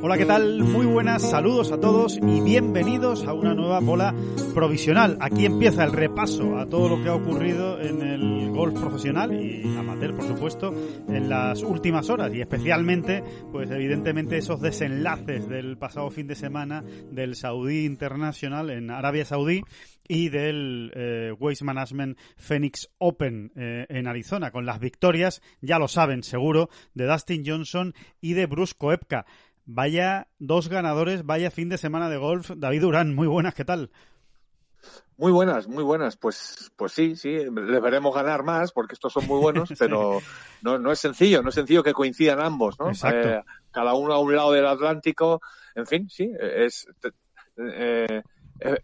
Hola, ¿qué tal? Muy buenas, saludos a todos y bienvenidos a una nueva bola provisional. Aquí empieza el repaso a todo lo que ha ocurrido en el golf profesional y amateur, por supuesto, en las últimas horas y especialmente, pues evidentemente esos desenlaces del pasado fin de semana del Saudí International en Arabia Saudí y del eh, Waste Management Phoenix Open eh, en Arizona, con las victorias, ya lo saben seguro, de Dustin Johnson y de Bruce Koepka. Vaya dos ganadores, vaya fin de semana de golf. David Durán, muy buenas, ¿qué tal? Muy buenas, muy buenas. Pues, pues sí, sí, les veremos ganar más porque estos son muy buenos, pero no, no es sencillo, no es sencillo que coincidan ambos, ¿no? Exacto. Eh, cada uno a un lado del Atlántico, en fin, sí, es, eh,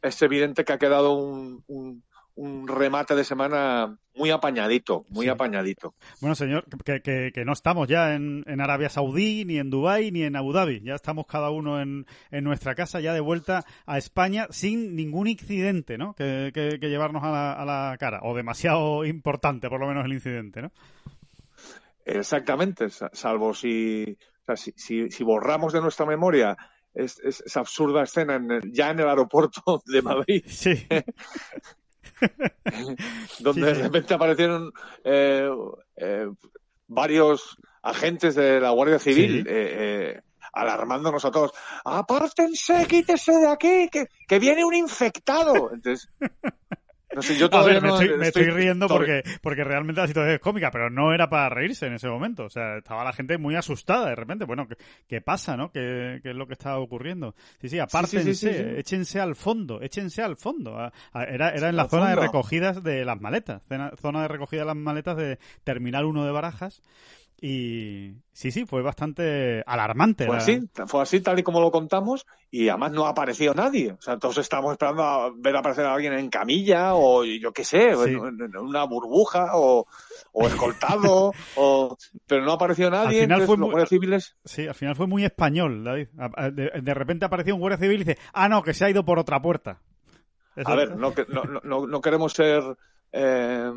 es evidente que ha quedado un, un, un remate de semana muy apañadito, muy Sí. apañadito. Bueno, señor, que, que- que no estamos ya en, en Arabia Saudí, ni en Dubái, ni en Abu Dhabi. Ya estamos cada uno en, en nuestra casa, ya de vuelta a España, sin ningún incidente, ¿no? Que, llevarnos a la, a la cara. O demasiado importante, por lo menos, el incidente, ¿no? Exactamente, sa- salvo si, o sea, si, si, si borramos de nuestra memoria es- es- esa absurda escena en el- ya en el aeropuerto de Madrid, Sí. donde Sí, de repente aparecieron eh, eh, varios agentes de la Guardia Civil Sí. eh, eh, alarmándonos a todos. Apártense, quítese de aquí, que, que viene un infectado. Entonces, no sé, yo A todavía ver, me no estoy, me estoy riendo todavía- porque, porque realmente la situación es cómica, pero no era para reírse en ese momento. O sea, estaba la gente muy asustada de repente. Bueno, ¿qué, qué pasa, no? ¿Qué, qué es lo que está ocurriendo? Sí, sí, apártense, sí, sí, sí. échense al fondo, échense al fondo. A- a- era, era en la zona de recogidas de las maletas, zona, zona de recogida de las maletas de Terminal 1 de Barajas. Y sí, sí, fue bastante alarmante. Fue la- así, fue así tal y como lo contamos y además no ha aparecido nadie. O sea, todos estábamos esperando a ver aparecer a alguien en camilla o yo qué sé, Sí. en, en una burbuja o, o escoltado, o, pero no ha aparecido nadie. final entonces fue los muy- guardias civiles, Sí, al final fue muy español, David. De, de repente apareció un guardia civil y dice, ah, no, que se ha ido por otra puerta. Eso- a ver, no, no- no, no queremos ser, eh,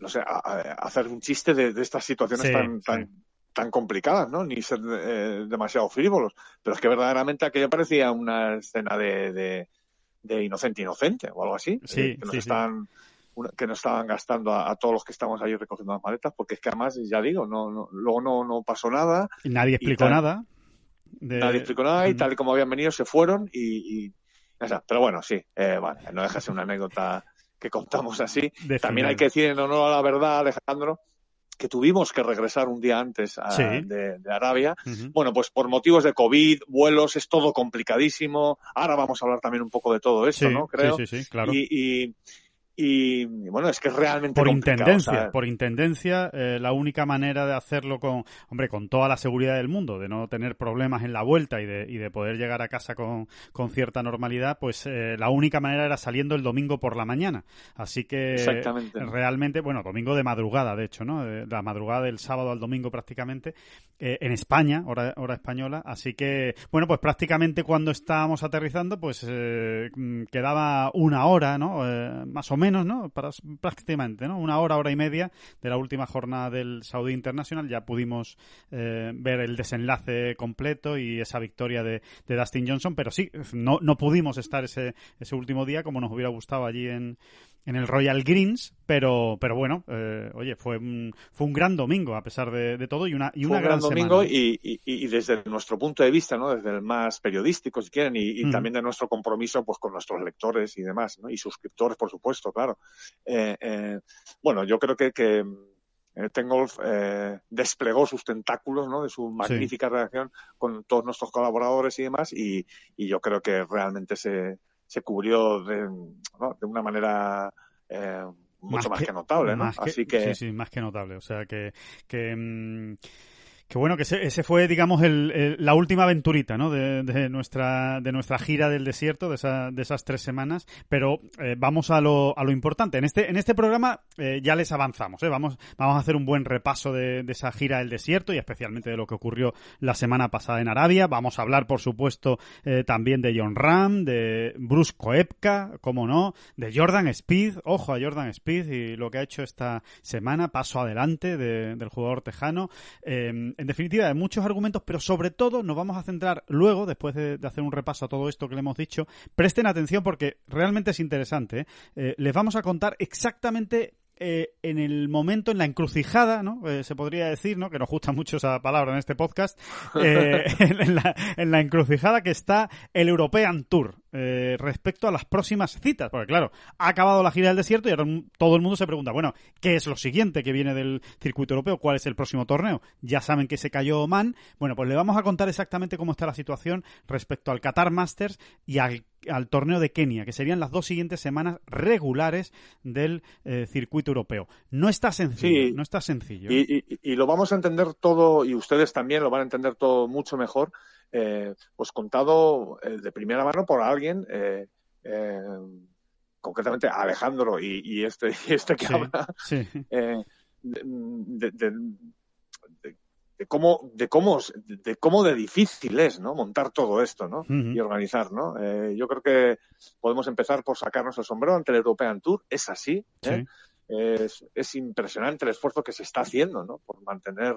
no sé, a- a- hacer un chiste de, de estas situaciones Sí, tan, sí. tan, tan complicadas, ¿no? Ni ser eh, demasiado frívolos. Pero es que verdaderamente aquello parecía una escena de, de, de inocente inocente o algo así. Sí, eh, que nos están una- que nos estaban gastando a, a todos los que estamos ahí recogiendo las maletas, porque es que además, ya digo, no, no, luego no, no pasó nada, Y nadie explicó tal. nada. de- nadie explicó nada y Mm. tal y como habían venido se fueron y, y está. pero bueno, sí, eh, vale, no deja de ser una anécdota que contamos así. También hay que decir en honor a la verdad, Alejandro, que tuvimos que regresar un día antes a- Sí. de, de Arabia. Bueno, pues por motivos de COVID, vuelos, es todo complicadísimo. Ahora vamos a hablar también un poco de todo esto, Sí, ¿no? Creo. sí, sí, sí, claro. Y, y, y, bueno, es que es realmente por intendencia, o sea, por intendencia, eh, la única manera de hacerlo con, hombre, con toda la seguridad del mundo, de no tener problemas en la vuelta y de, y de poder llegar a casa con, con cierta normalidad, pues eh, la única manera era saliendo el domingo por la mañana. Así que Exactamente. realmente, bueno, domingo de madrugada, de hecho, ¿no? De la madrugada del sábado al domingo prácticamente, eh, en España, hora, hora española. Así que, bueno, pues prácticamente cuando estábamos aterrizando, pues eh, mm, quedaba una hora, ¿no? Eh, más o menos, ¿no? Para, prácticamente, ¿no? Una hora, hora y media de la última jornada del Saudi International. Ya pudimos eh, ver el desenlace completo y esa victoria de, de Dustin Johnson, pero sí, no, no pudimos estar ese, ese último día como nos hubiera gustado allí en, en el Royal Greens, pero, pero bueno, eh, oye, fue un, fue un gran domingo a pesar de, de todo y una, y fue una un gran, gran domingo y, y, y desde nuestro punto de vista, ¿no? Desde el más periodístico, si quieren, y, también de nuestro compromiso, pues, con nuestros lectores y demás, ¿no? Y suscriptores, por supuesto, claro. Eh, eh, bueno, yo creo que, que Tengolf desplegó sus tentáculos, ¿no? De su magnífica reacción con todos nuestros colaboradores y demás, y, y yo creo que realmente se, se cubrió de, de una manera mucho más, que, notable, ¿no? Así que... Sí, sí, más que notable. O sea, que... que que bueno, que ese, fue, digamos, el, la última aventurita, ¿no? De, de, nuestra, de nuestra gira del desierto, de, esa, de esas tres semanas. Pero eh, vamos a lo, a lo importante. En este, en este programa eh, ya les avanzamos, ¿eh? Vamos, vamos a hacer un buen repaso de, de, esa gira del desierto y especialmente de lo que ocurrió la semana pasada en Arabia. Vamos a hablar, por supuesto, eh, también de John Ram, de Bruce Koepka, como no, de Jordan Speed. Ojo a Jordan Speed y lo que ha hecho esta semana, paso adelante del jugador tejano. En definitiva, hay muchos argumentos, pero sobre todo nos vamos a centrar luego, después de, hacer un repaso a todo esto que le hemos dicho, presten atención porque realmente es interesante. ¿eh? Eh, les vamos a contar exactamente eh, en el momento, en la encrucijada, ¿no? se podría decir, ¿no? Que nos gusta mucho esa palabra en este podcast, en, la, en, la, encrucijada que está el European Tour. Eh, respecto a las próximas citas. Porque claro, ha acabado la gira del desierto y ahora todo el mundo se pregunta, bueno, ¿qué es lo siguiente que viene del circuito europeo? ¿Cuál es el próximo torneo? Ya saben que se cayó Oman. Bueno, pues le vamos a contar exactamente cómo está la situación respecto al Qatar Masters y al, torneo de Kenia, que serían las dos siguientes semanas regulares del eh, circuito europeo. No está sencillo, no está sencillo. y lo vamos a entender todo, y ustedes también lo van a entender todo mucho mejor eh, pues contado eh, de primera mano por alguien, eh, concretamente Alejandro y, este, este que habla, de, cómo de cómo de cómo de difícil es no montar todo esto no y organizar no yo creo que podemos empezar por sacarnos el sombrero ante el European Tour es así es, es, impresionante el esfuerzo que se está haciendo no por mantener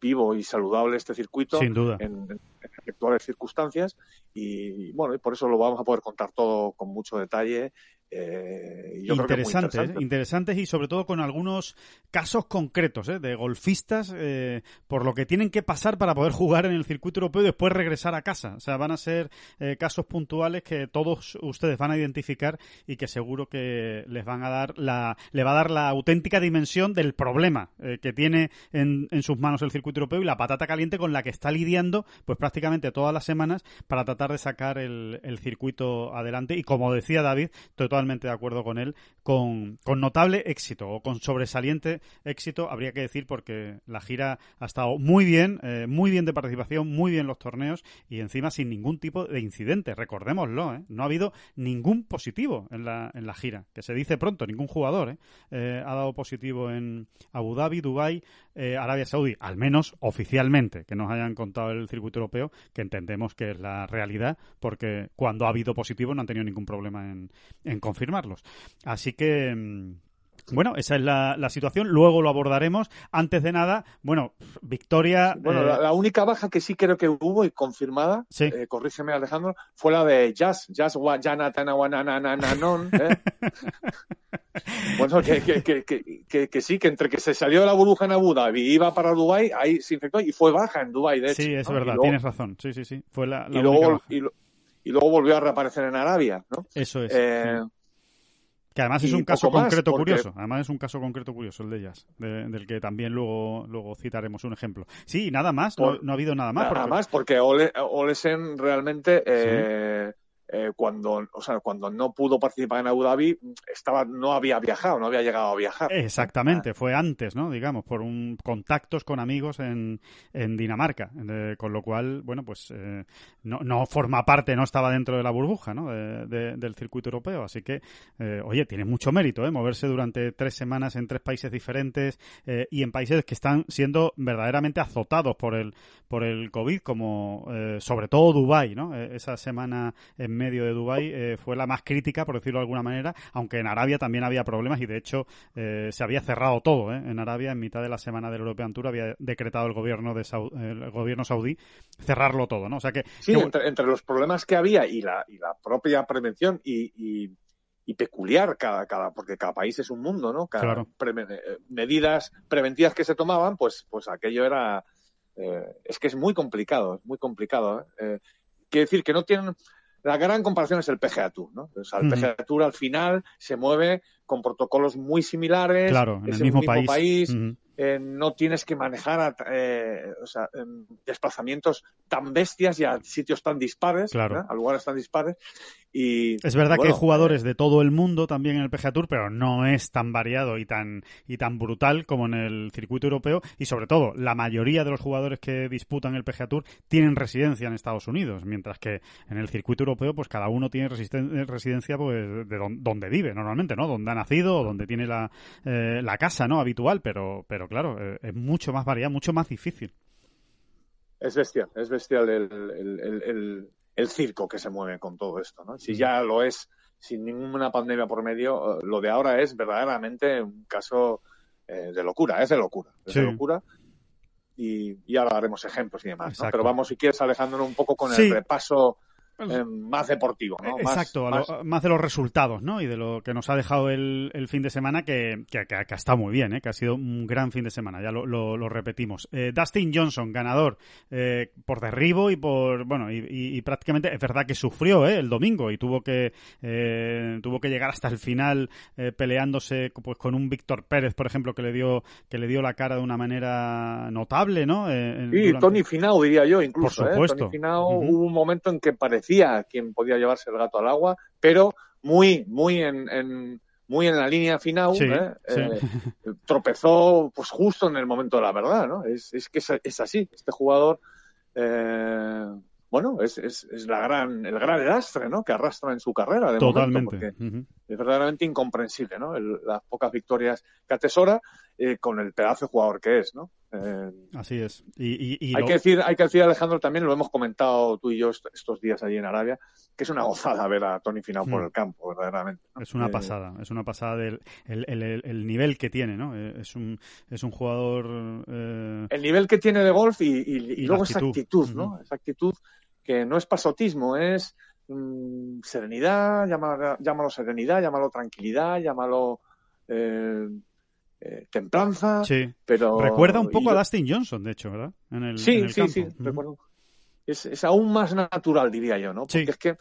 vivo y saludable este circuito En, actuales circunstancias. Y bueno y por eso lo vamos a poder contar todo con mucho detalle eh, interesantes, interesantes y sobre todo con algunos casos concretos ¿eh? de golfistas eh, por lo que tienen que pasar para poder jugar en el circuito europeo y después regresar a casa. O sea, van a ser eh, casos puntuales que todos ustedes van a identificar y que seguro que les van a dar la, le va a dar la auténtica dimensión del problema eh, que tiene en, en, sus manos el circuito europeo y la patata caliente con la que está lidiando pues prácticamente todas las semanas para tratar de sacar el, el circuito adelante y como decía David, todo totalmente de acuerdo con él, con, notable éxito o con sobresaliente éxito, habría que decir, porque la gira ha estado muy bien, eh, muy bien de participación, muy bien los torneos y encima sin ningún tipo de incidente. Recordémoslo, ¿eh? no ha habido ningún positivo en la, en la gira, que se dice pronto, ningún jugador ¿eh? ha dado positivo en Abu Dhabi, Dubai, Arabia Saudí, al menos oficialmente, que nos hayan contado el circuito europeo, que entendemos que es la realidad, porque cuando ha habido positivo no han tenido ningún problema en, en confirmarlos. Así que mm, bueno, esa es la, situación. Luego lo abordaremos. Antes de nada, bueno, Victoria. Bueno, eh, la, única baja que sí creo que hubo y confirmada, eh, corrígeme Alejandro, fue la de Jazz. Jazz ¿eh? Bueno, que, que, que, que, sí, que entre que se salió de la burbuja en Abu Dhabi y iba para Dubai, ahí se infectó y fue baja en Dubai, de hecho. Sí, es verdad, tienes razón. Sí, sí, sí. Fue la, y, luego, y, luego volvió a reaparecer en Arabia, ¿no? Eso es. Que además es un caso concreto curioso. Además es un caso concreto curioso el de ellas, del que también luego, luego citaremos un ejemplo. Sí, nada más, no, ha habido nada más. Nada más, porque Olesen realmente eh, eh, cuando, o sea, cuando no pudo participar en Abu Dhabi, estaba, no había viajado, no había llegado a viajar. Exactamente, fue antes, ¿no? Digamos, por un contactos con amigos en, en Dinamarca, con lo cual, bueno, pues eh, no, no forma parte, no estaba dentro de la burbuja, ¿no? del circuito europeo, así que, eh, oye, tiene mucho mérito, ¿eh? Moverse durante tres semanas en tres países diferentes y en países que están siendo verdaderamente azotados por el por el COVID, como sobre todo Dubai, ¿no? esa semana en medio de Dubái eh, fue la más crítica, por decirlo de alguna manera, aunque en Arabia también había problemas y de hecho eh, se había cerrado todo. ¿eh? En Arabia, en mitad de la semana del European Tour, había decretado el gobierno de el gobierno saudí cerrarlo todo, ¿no? O sea que sí, entre, los problemas que había y la, y la propia prevención y, y peculiar cada, cada, porque cada país es un mundo, ¿no? Cada medidas preventivas que se tomaban, pues, pues aquello era, es que es muy complicado, es muy complicado. Eh, quiere decir que no tienen, la gran comparación es el PGA Tour, ¿no? El PGA Tour al final se mueve con protocolos muy similares. Claro, en el mismo, país. Eh, no tienes que manejar eh, o sea, desplazamientos tan bestias y a sitios tan dispares, claro. a lugares tan dispares. Y, es verdad que hay jugadores de todo el mundo también en el PGA Tour, pero no es tan variado y tan, y tan brutal como en el circuito europeo. Y sobre todo, la mayoría de los jugadores que disputan el PGA Tour tienen residencia en Estados Unidos, mientras que en el circuito europeo, pues cada uno tiene residencia pues, de donde vive normalmente, ¿no? Donde ha nacido o donde tiene la, eh, la casa, ¿no? Habitual, pero, pero claro, eh, es mucho más variado, mucho más difícil. Es bestial, es bestial el, el, circo que se mueve con todo esto, ¿no? Si ya lo es sin ninguna pandemia por medio, eh, lo de ahora es verdaderamente un caso eh, de locura, es de locura, es de locura. Y, y, ahora haremos ejemplos y demás, ¿no? Pero vamos, si quieres, alejándonos un poco con el repaso eh, más deportivo, ¿no? Exacto, más, de los resultados, ¿no? Y de lo que nos ha dejado el, el fin de semana, que, que, que, ha estado muy bien, ¿eh? Que ha sido un gran fin de semana, ya lo, lo, repetimos. Eh, Dustin Johnson, ganador eh, por derribo y por, bueno, y, y, prácticamente es verdad que sufrió, ¿eh? El domingo y tuvo que, eh, tuvo que llegar hasta el final peleándose pues con un Víctor Pérez, por ejemplo, que le dio, que le dio la cara de una manera notable, ¿no? y Tony Finau, diría yo, incluso. Por supuesto. Tony Finau, hubo un momento en que parecía quien podía llevarse el gato al agua, pero muy, muy en, muy en la línea final, ¿eh? Eh, tropezó pues justo en el momento de la verdad, ¿no? Es, que es, así, este jugador, eh, bueno, es, es, es, la gran, el gran lastre, ¿no? Que arrastra en su carrera, de Totalmente. es verdaderamente incomprensible, ¿no? las pocas victorias que atesora con el pedazo de jugador que es, ¿no? Eh, Así es. Y, hay, que decir, hay que decir, Alejandro, también lo hemos comentado tú y yo estos días allí en Arabia, que es una gozada ver a Tony Finau por mm. el campo, verdaderamente. Es una eh, pasada, es una pasada del el, nivel que tiene, ¿no? Eh, es un, es un jugador... El nivel que tiene de golf y, luego esa actitud, ¿no? Esa actitud que no es pasotismo, es mm, serenidad, llámalo, llámalo, serenidad, llámalo tranquilidad, llámalo... Eh, eh, templanza. Sí. Pero, Recuerda un poco a Dustin Johnson, de hecho, ¿verdad? En el, sí, sí, sí, recuerdo. Es, aún más natural, diría yo, ¿no? Porque es que,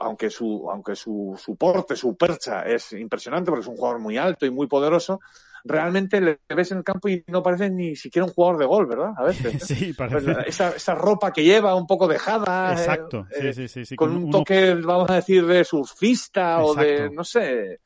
aunque su, aunque su, su porte, su percha es impresionante, porque es un jugador muy alto y muy poderoso, realmente le ves en el campo y no parece ni siquiera un jugador de gol, ¿verdad? A veces. Sí, pues parece. esa, esa, ropa que lleva un poco dejada. Exacto, sí, sí, sí, Con, un toque, vamos a decir, de surfista o de, no sé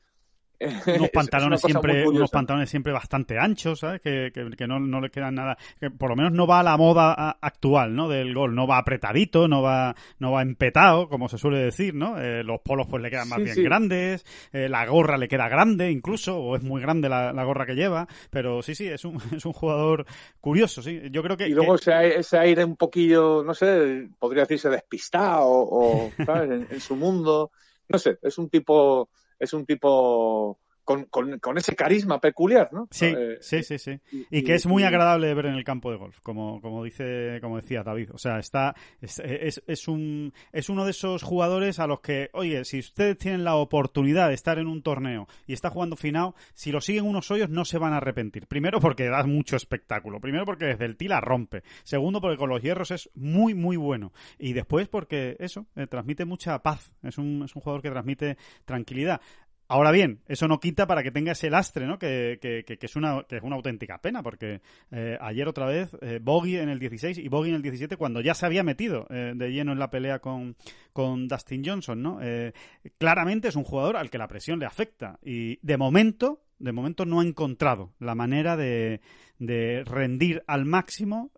unos pantalones siempre unos pantalones siempre bastante anchos ¿sabes? Que, que, no, no, le quedan nada que por lo menos no va a la moda actual no del gol no va apretadito no va no va empetado como se suele decir no eh, los polos pues le quedan más bien grandes eh, la gorra le queda grande incluso o es muy grande la, gorra que lleva pero sí sí es un, es un jugador curioso sí. Yo creo que y luego Ese, ese aire un poquillo no sé podría decirse despistado o ¿sabes? en su mundo no sé es un tipo es un tipo con, con, ese carisma peculiar, ¿no? Sí, eh, sí, sí, sí. Y, que es muy agradable de ver en el campo de golf, como, como dice, como decía David. O sea, está, es, es, un, es uno de esos jugadores a los que, oye, si ustedes tienen la oportunidad de estar en un torneo y está jugando final, si lo siguen unos hoyos no se van a arrepentir. Primero porque da mucho espectáculo. Primero porque desde el tila rompe. Segundo porque con los hierros es muy, muy bueno. Y después porque eso, eh, transmite mucha paz. Es un, es un jugador que transmite tranquilidad. Ahora bien, eso no quita para que tenga ese lastre, ¿no? Que, que, que, es, una, que es una auténtica pena, porque eh, ayer otra vez eh, Bogey en el 16 y Bogey en el 17 cuando ya se había metido eh, de lleno en la pelea con, con Dustin Johnson, ¿no? Eh, claramente es un jugador al que la presión le afecta y de momento, de momento no ha encontrado la manera de, de rendir al máximo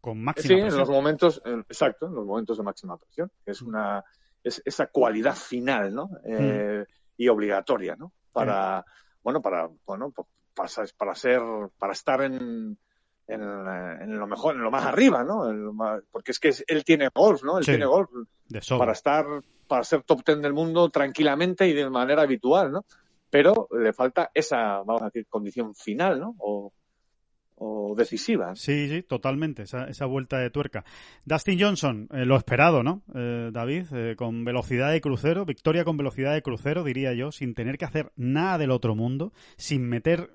con máxima sí, en los momentos, exacto, en los momentos de máxima presión. Es una es esa cualidad final, ¿no? Mm y obligatoria, ¿no? Para, bueno, para, bueno, para, para ser, para estar en, en, lo mejor, en lo más arriba, ¿no? porque es que él tiene golf, ¿no? Él tiene golf para estar, para ser top ten del mundo tranquilamente y de manera habitual, ¿no? Pero le falta esa, vamos a decir, condición final, ¿no? O, o decisiva. Sí, sí, totalmente, esa, esa vuelta de tuerca. Dustin Johnson, eh, lo esperado, ¿no? Eh, David, eh, con velocidad de crucero, victoria con velocidad de crucero, diría yo, sin tener que hacer nada del otro mundo, sin meter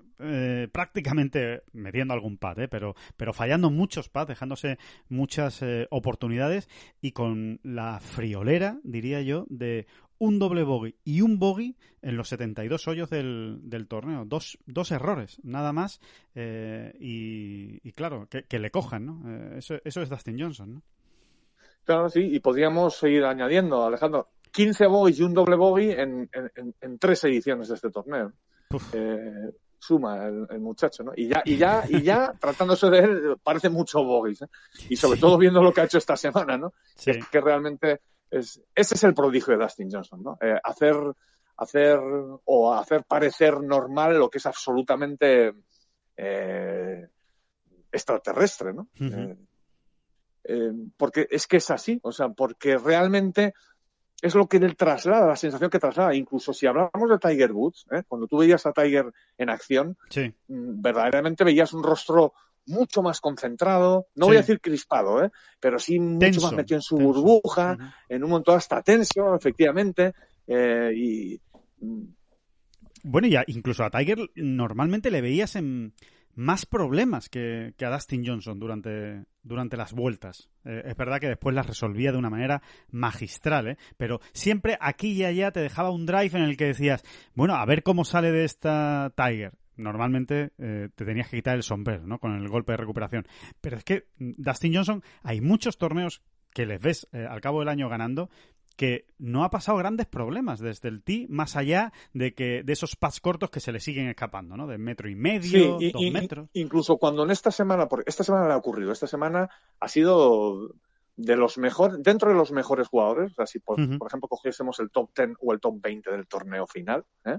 prácticamente metiendo algún pad, ¿eh? pero, pero fallando muchos pads, dejándose muchas oportunidades y con la friolera, diría yo, de un doble bogey y un bogey en los 72 hoyos del, del torneo. Dos, dos errores, nada más. Eh, y, claro, que, le cojan, ¿no? eso, eso es Dustin Johnson, ¿no? Claro, sí, y podríamos seguir añadiendo, Alejandro. 15 bogies y un doble bogey en, en, en tres ediciones de este torneo. Eh, suma el, muchacho, ¿no? Y ya, y ya, y ya, tratándose de él, parece mucho bogies, ¿eh? Y sobre todo viendo lo que ha hecho esta semana, ¿no? Es que realmente es, ese es el prodigio de Dustin Johnson, ¿no? Eh, hacer, hacer, o hacer parecer normal lo que es absolutamente eh, extraterrestre, ¿no? Eh, porque es que es así, o sea, porque realmente es lo que él traslada, la sensación que traslada. Incluso si hablamos de Tiger Woods, ¿eh? cuando tú veías a Tiger en acción, mm, verdaderamente veías un rostro mucho más concentrado, no voy a decir crispado, ¿eh? pero sí mucho más metido en su burbuja, en un montón hasta tenso, efectivamente, eh, y... Mm. Bueno, y incluso a Tiger normalmente le veías en más problemas que, a Dustin Johnson durante, durante las vueltas. Eh, es verdad que después las resolvía de una manera magistral, ¿eh? pero siempre aquí y allá te dejaba un drive en el que decías, bueno, a ver cómo sale de esta Tiger. Normalmente eh, te tenías que quitar el sombrero, ¿no? Con el golpe de recuperación. Pero es que mm, Dustin Johnson, hay muchos torneos que les ves eh, al cabo del año ganando que no ha pasado grandes problemas desde el tee, más allá de que de esos pads cortos que se le siguen escapando, ¿no? De metro y medio, dos metros. Incluso cuando en esta semana, porque esta semana le ha ocurrido, esta semana ha sido de los mejores, dentro de los mejores jugadores, así por, por ejemplo cogiésemos el top 10 o el top 20 del torneo final, ¿eh?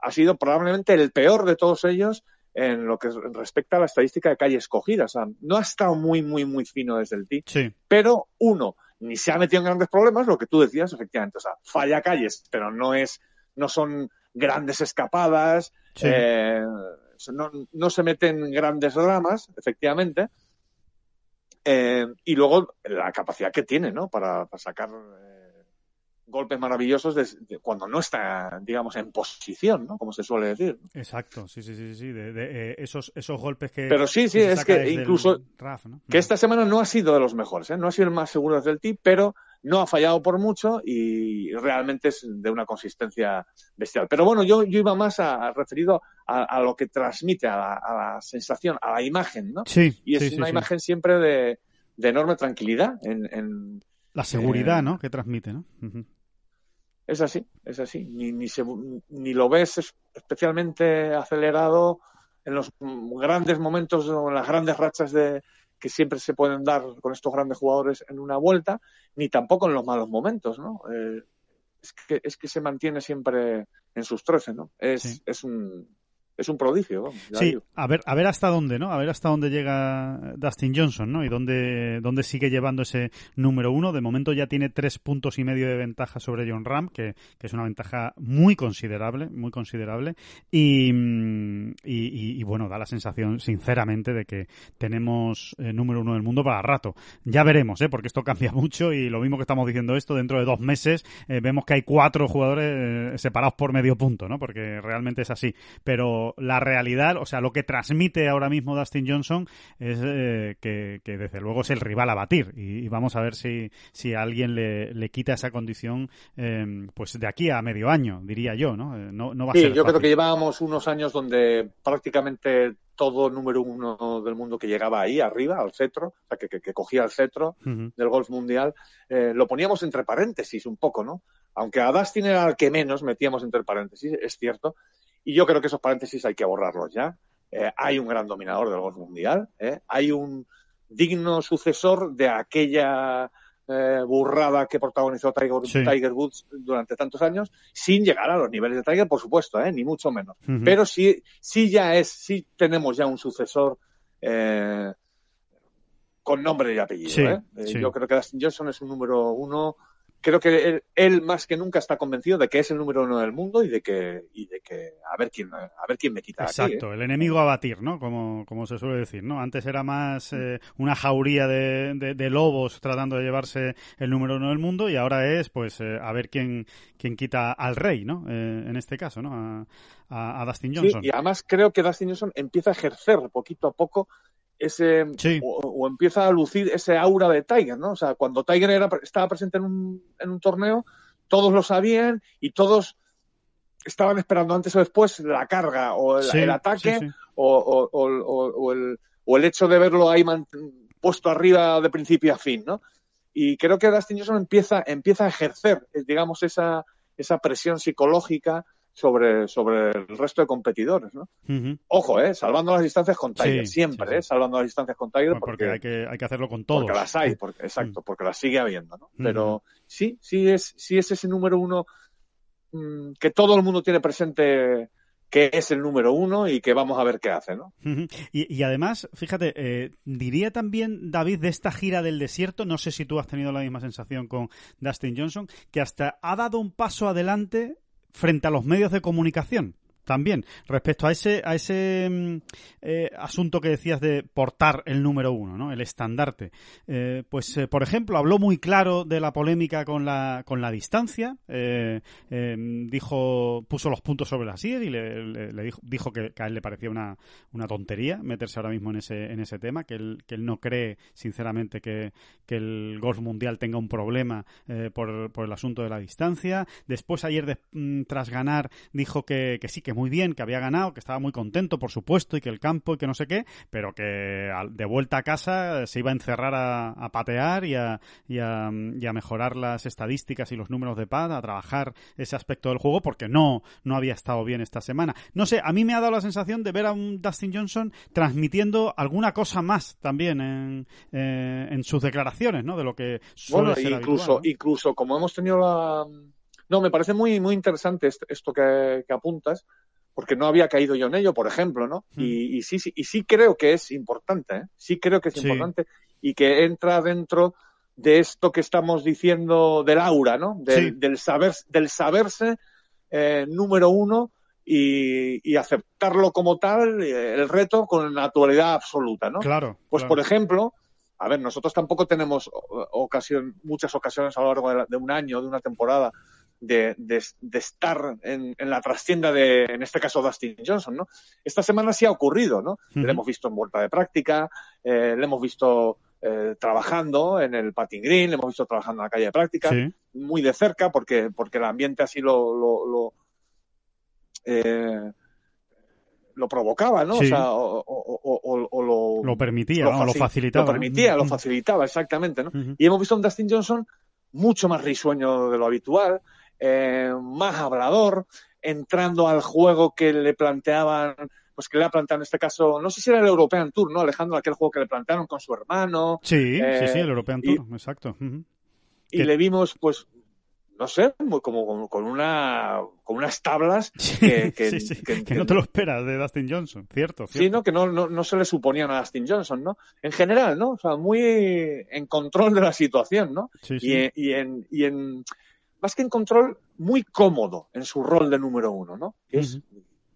Ha sido probablemente el peor de todos ellos en lo que respecta a la estadística de calle escogida. O sea, no ha estado muy, muy, muy fino desde el tee, pero uno, ni se ha metido en grandes problemas, lo que tú decías, efectivamente. O sea, falla calles, pero no es, no son grandes escapadas, eh, no, no, se meten grandes dramas, efectivamente. Eh, y luego la capacidad que tiene, ¿no? Para, para sacar eh, golpes maravillosos de, cuando no está, digamos, en posición, ¿no? Como se suele decir. Exacto, sí, sí, sí, sí, de, eh, esos, esos golpes que... Pero sí, sí, es que incluso que esta semana no ha sido de los mejores, ¿eh? no ha sido el más seguro del tip, pero no ha fallado por mucho y realmente es de una consistencia bestial. Pero bueno, yo, yo iba más a, referido a, lo que transmite, a la, sensación, a la imagen, ¿no? Sí. Y es una imagen siempre de, enorme tranquilidad en... la seguridad, ¿no? Que transmite, ¿no? Es así, es así. Ni, ni, se, ni lo ves especialmente acelerado en los grandes momentos o en las grandes rachas de, que siempre se pueden dar con estos grandes jugadores en una vuelta, ni tampoco en los malos momentos, ¿no? Eh, es, que, es que se mantiene siempre en sus trece, ¿no? Es, es un, es un prodigio. sí, a ver, a ver hasta dónde, ¿no? A ver hasta dónde llega Dustin Johnson, ¿no? Y dónde, dónde sigue llevando ese número uno. De momento ya tiene tres puntos y medio de ventaja sobre John Ram, que, es una ventaja muy considerable, muy considerable. Y, y, bueno, da la sensación, sinceramente, de que tenemos eh, número uno del mundo para rato. Ya veremos, ¿eh? Porque esto cambia mucho y lo mismo que estamos diciendo esto, dentro de dos meses eh, vemos que hay cuatro jugadores eh, separados por medio punto, ¿no? Porque realmente es así. Pero la realidad, o sea, lo que transmite ahora mismo Dustin Johnson es eh, que, desde luego es el rival a batir y, vamos a ver si, si alguien le, le quita esa condición em, pues de aquí a medio año, diría yo, ¿no? Eh, no, no va a sí, yo creo que llevábamos unos años donde prácticamente todo número uno del mundo que llegaba ahí arriba, al cetro, o sea, que, que, cogía el cetro del golf mundial, eh, lo poníamos entre paréntesis un poco, ¿no? Aunque a Dustin era el que menos metíamos entre paréntesis, es cierto, y yo creo que esos paréntesis hay que borrarlos ya. Eh, hay un gran dominador del golf mundial, ¿eh? hay un digno sucesor de aquella eh, burrada que protagonizó Tiger, Woods durante tantos años, sin llegar a los niveles de Tiger, por supuesto, ni mucho menos. Pero sí, sí ya es, sí tenemos ya un sucesor con nombre y apellido. Yo creo que Dustin Johnson es un número uno creo que él, más que nunca está convencido de que es el número uno del mundo y de que, y de que a ver quién, a ver quién me quita. Exacto, ¿eh? el enemigo a batir, ¿no? Como, como se suele decir, ¿no? Antes era más eh, una jauría de, de, lobos tratando de llevarse el número uno del mundo y ahora es, pues, eh, a ver quién, quién quita al rey, ¿no? en este caso, ¿no? A, a, Dustin Johnson. y además creo que Dustin Johnson empieza a ejercer poquito a poco ese o, empieza a lucir ese aura de Tiger, ¿no? O sea, cuando Tiger era, estaba presente en un, en un torneo, todos lo sabían y todos estaban esperando antes o después la carga o el, ataque O, o, el, o el hecho de verlo ahí puesto arriba de principio a fin, ¿no? Y creo que Dustin Johnson empieza, empieza a ejercer, digamos, esa, esa presión psicológica sobre, sobre el resto de competidores, ¿no? Ojo, ¿eh? Salvando las distancias con Tiger, siempre, ¿eh? Salvando las distancias con Tiger. porque, hay, que, hay que hacerlo con todos. Porque las hay, porque, exacto, porque las sigue habiendo, ¿no? Pero sí, sí es, sí es ese número uno mm, que todo el mundo tiene presente que es el número uno y que vamos a ver qué hace, ¿no? y, y, además, fíjate, eh, diría también David de esta gira del desierto, no sé si tú has tenido la misma sensación con Dustin Johnson, que hasta ha dado un paso adelante frente a los medios de comunicación también respecto a ese a ese mm, eh, asunto que decías de portar el número uno, ¿no? El estandarte. Eh, pues, eh, por ejemplo, habló muy claro de la polémica con la con la distancia. dijo, puso los puntos sobre la silla y le, dijo, dijo que, a él le parecía una, una tontería meterse ahora mismo en ese en ese tema, que él que él no cree sinceramente que, que el golf mundial tenga un problema por, por el asunto de la distancia. Después ayer mm, tras ganar dijo que, que sí que muy bien, que había ganado, que estaba muy contento, por supuesto, y que el campo y que no sé qué, pero que de vuelta a casa se iba a encerrar a, patear y a, y, a, mejorar las estadísticas y los números de pad, a trabajar ese aspecto del juego, porque no, no había estado bien esta semana. No sé, a mí me ha dado la sensación de ver a un Dustin Johnson transmitiendo alguna cosa más también en, eh, en sus declaraciones, ¿no? De lo que suele bueno, incluso, incluso como hemos tenido la no, me parece muy, muy interesante esto que, apuntas, porque no había caído yo en ello, por ejemplo, ¿no? Hmm. Y, sí, sí, y sí creo que es importante, ¿eh? Sí creo que es importante y que entra dentro de esto que estamos diciendo del aura, ¿no? Del, saber, del saberse eh, número uno y, aceptarlo como tal, eh, el reto con naturalidad absoluta, ¿no? Claro. Pues, por ejemplo, a ver, nosotros tampoco tenemos ocasión, muchas ocasiones a lo largo de, de un año, de una temporada, de, de, estar en, en, la trastienda de, en este caso, Dustin Johnson, ¿no? Esta semana sí ha ocurrido, ¿no? Le hemos visto en vuelta de práctica, eh, le hemos visto eh, trabajando en el patting green, le hemos visto trabajando en la calle de práctica, muy de cerca, porque, porque el ambiente así lo, lo, lo, eh, lo provocaba, ¿no? O sea, o, o, o, lo, lo permitía, lo, lo facilitaba. Lo permitía, lo facilitaba, exactamente, ¿no? Y hemos visto a un Dustin Johnson mucho más risueño de lo habitual, eh, más hablador, entrando al juego que le planteaban, pues que le ha planteado en este caso, no sé si era el European Tour, ¿no? Alejandro, aquel juego que le plantearon con su hermano. Sí, sí, sí, el European Tour, exacto. Y le vimos, pues, no sé, como, con una con unas tablas que, que, no te lo esperas de Dustin Johnson, cierto, Sí, ¿no? Que no, no, no, se le suponían a Dustin Johnson, ¿no? En general, ¿no? O sea, muy en control de la situación, ¿no? Y, y, en, y en más que en control, muy cómodo en su rol de número uno, ¿no? Que es,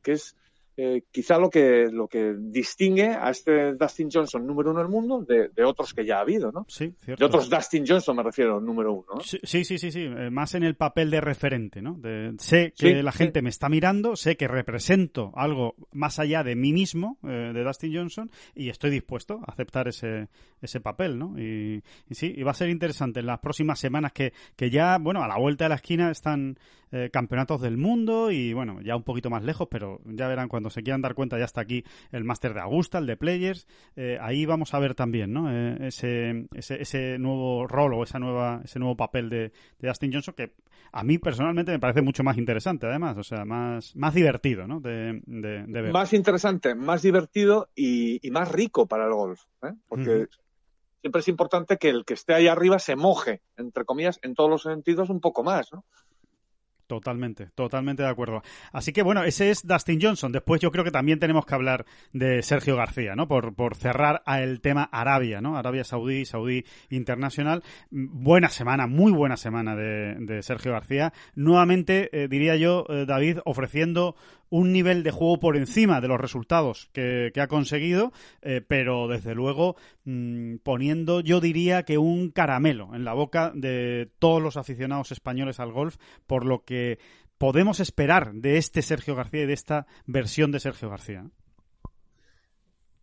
que es eh, quizá lo que, lo que distingue a este Dustin Johnson número uno del mundo de, otros que ya ha habido, ¿no? Sí, cierto. De otros Dustin Johnson me refiero, número uno. Sí, sí, sí, sí, eh, más en el papel de referente, ¿no? sé que la gente me está mirando, sé que represento algo más allá de mí mismo, eh, de Dustin Johnson, y estoy dispuesto a aceptar ese, ese papel, ¿no? Y, sí, y va a ser interesante en las próximas semanas que, que ya, bueno, a la vuelta de la esquina están campeonatos del mundo y, bueno, ya un poquito más lejos, pero ya verán cuando se quieran dar cuenta, ya está aquí el máster de Augusta, el de Players. Eh, ahí vamos a ver también ¿no? Eh, ese, ese, ese, nuevo rol o esa nueva, ese nuevo papel de, de, Dustin Johnson que a mí personalmente me parece mucho más interesante, además, o sea, más, más divertido ¿no? de, de, ver. Más interesante, más divertido y, y más rico para el golf, ¿eh? porque siempre es importante que el que esté ahí arriba se moje, entre comillas, en todos los sentidos un poco más, ¿no? Totalmente, totalmente de acuerdo. Así que bueno, ese es Dustin Johnson. Después yo creo que también tenemos que hablar de Sergio García, ¿no? Por, por cerrar el tema Arabia, ¿no? Arabia Saudí, Saudí Internacional. Buena semana, muy buena semana de, Sergio García. Nuevamente, eh, diría yo, eh, David, ofreciendo un nivel de juego por encima de los resultados que, ha conseguido, eh, pero desde luego mm, poniendo, yo diría que un caramelo en la boca de todos los aficionados españoles al golf, por lo que podemos esperar de este Sergio García y de esta versión de Sergio García.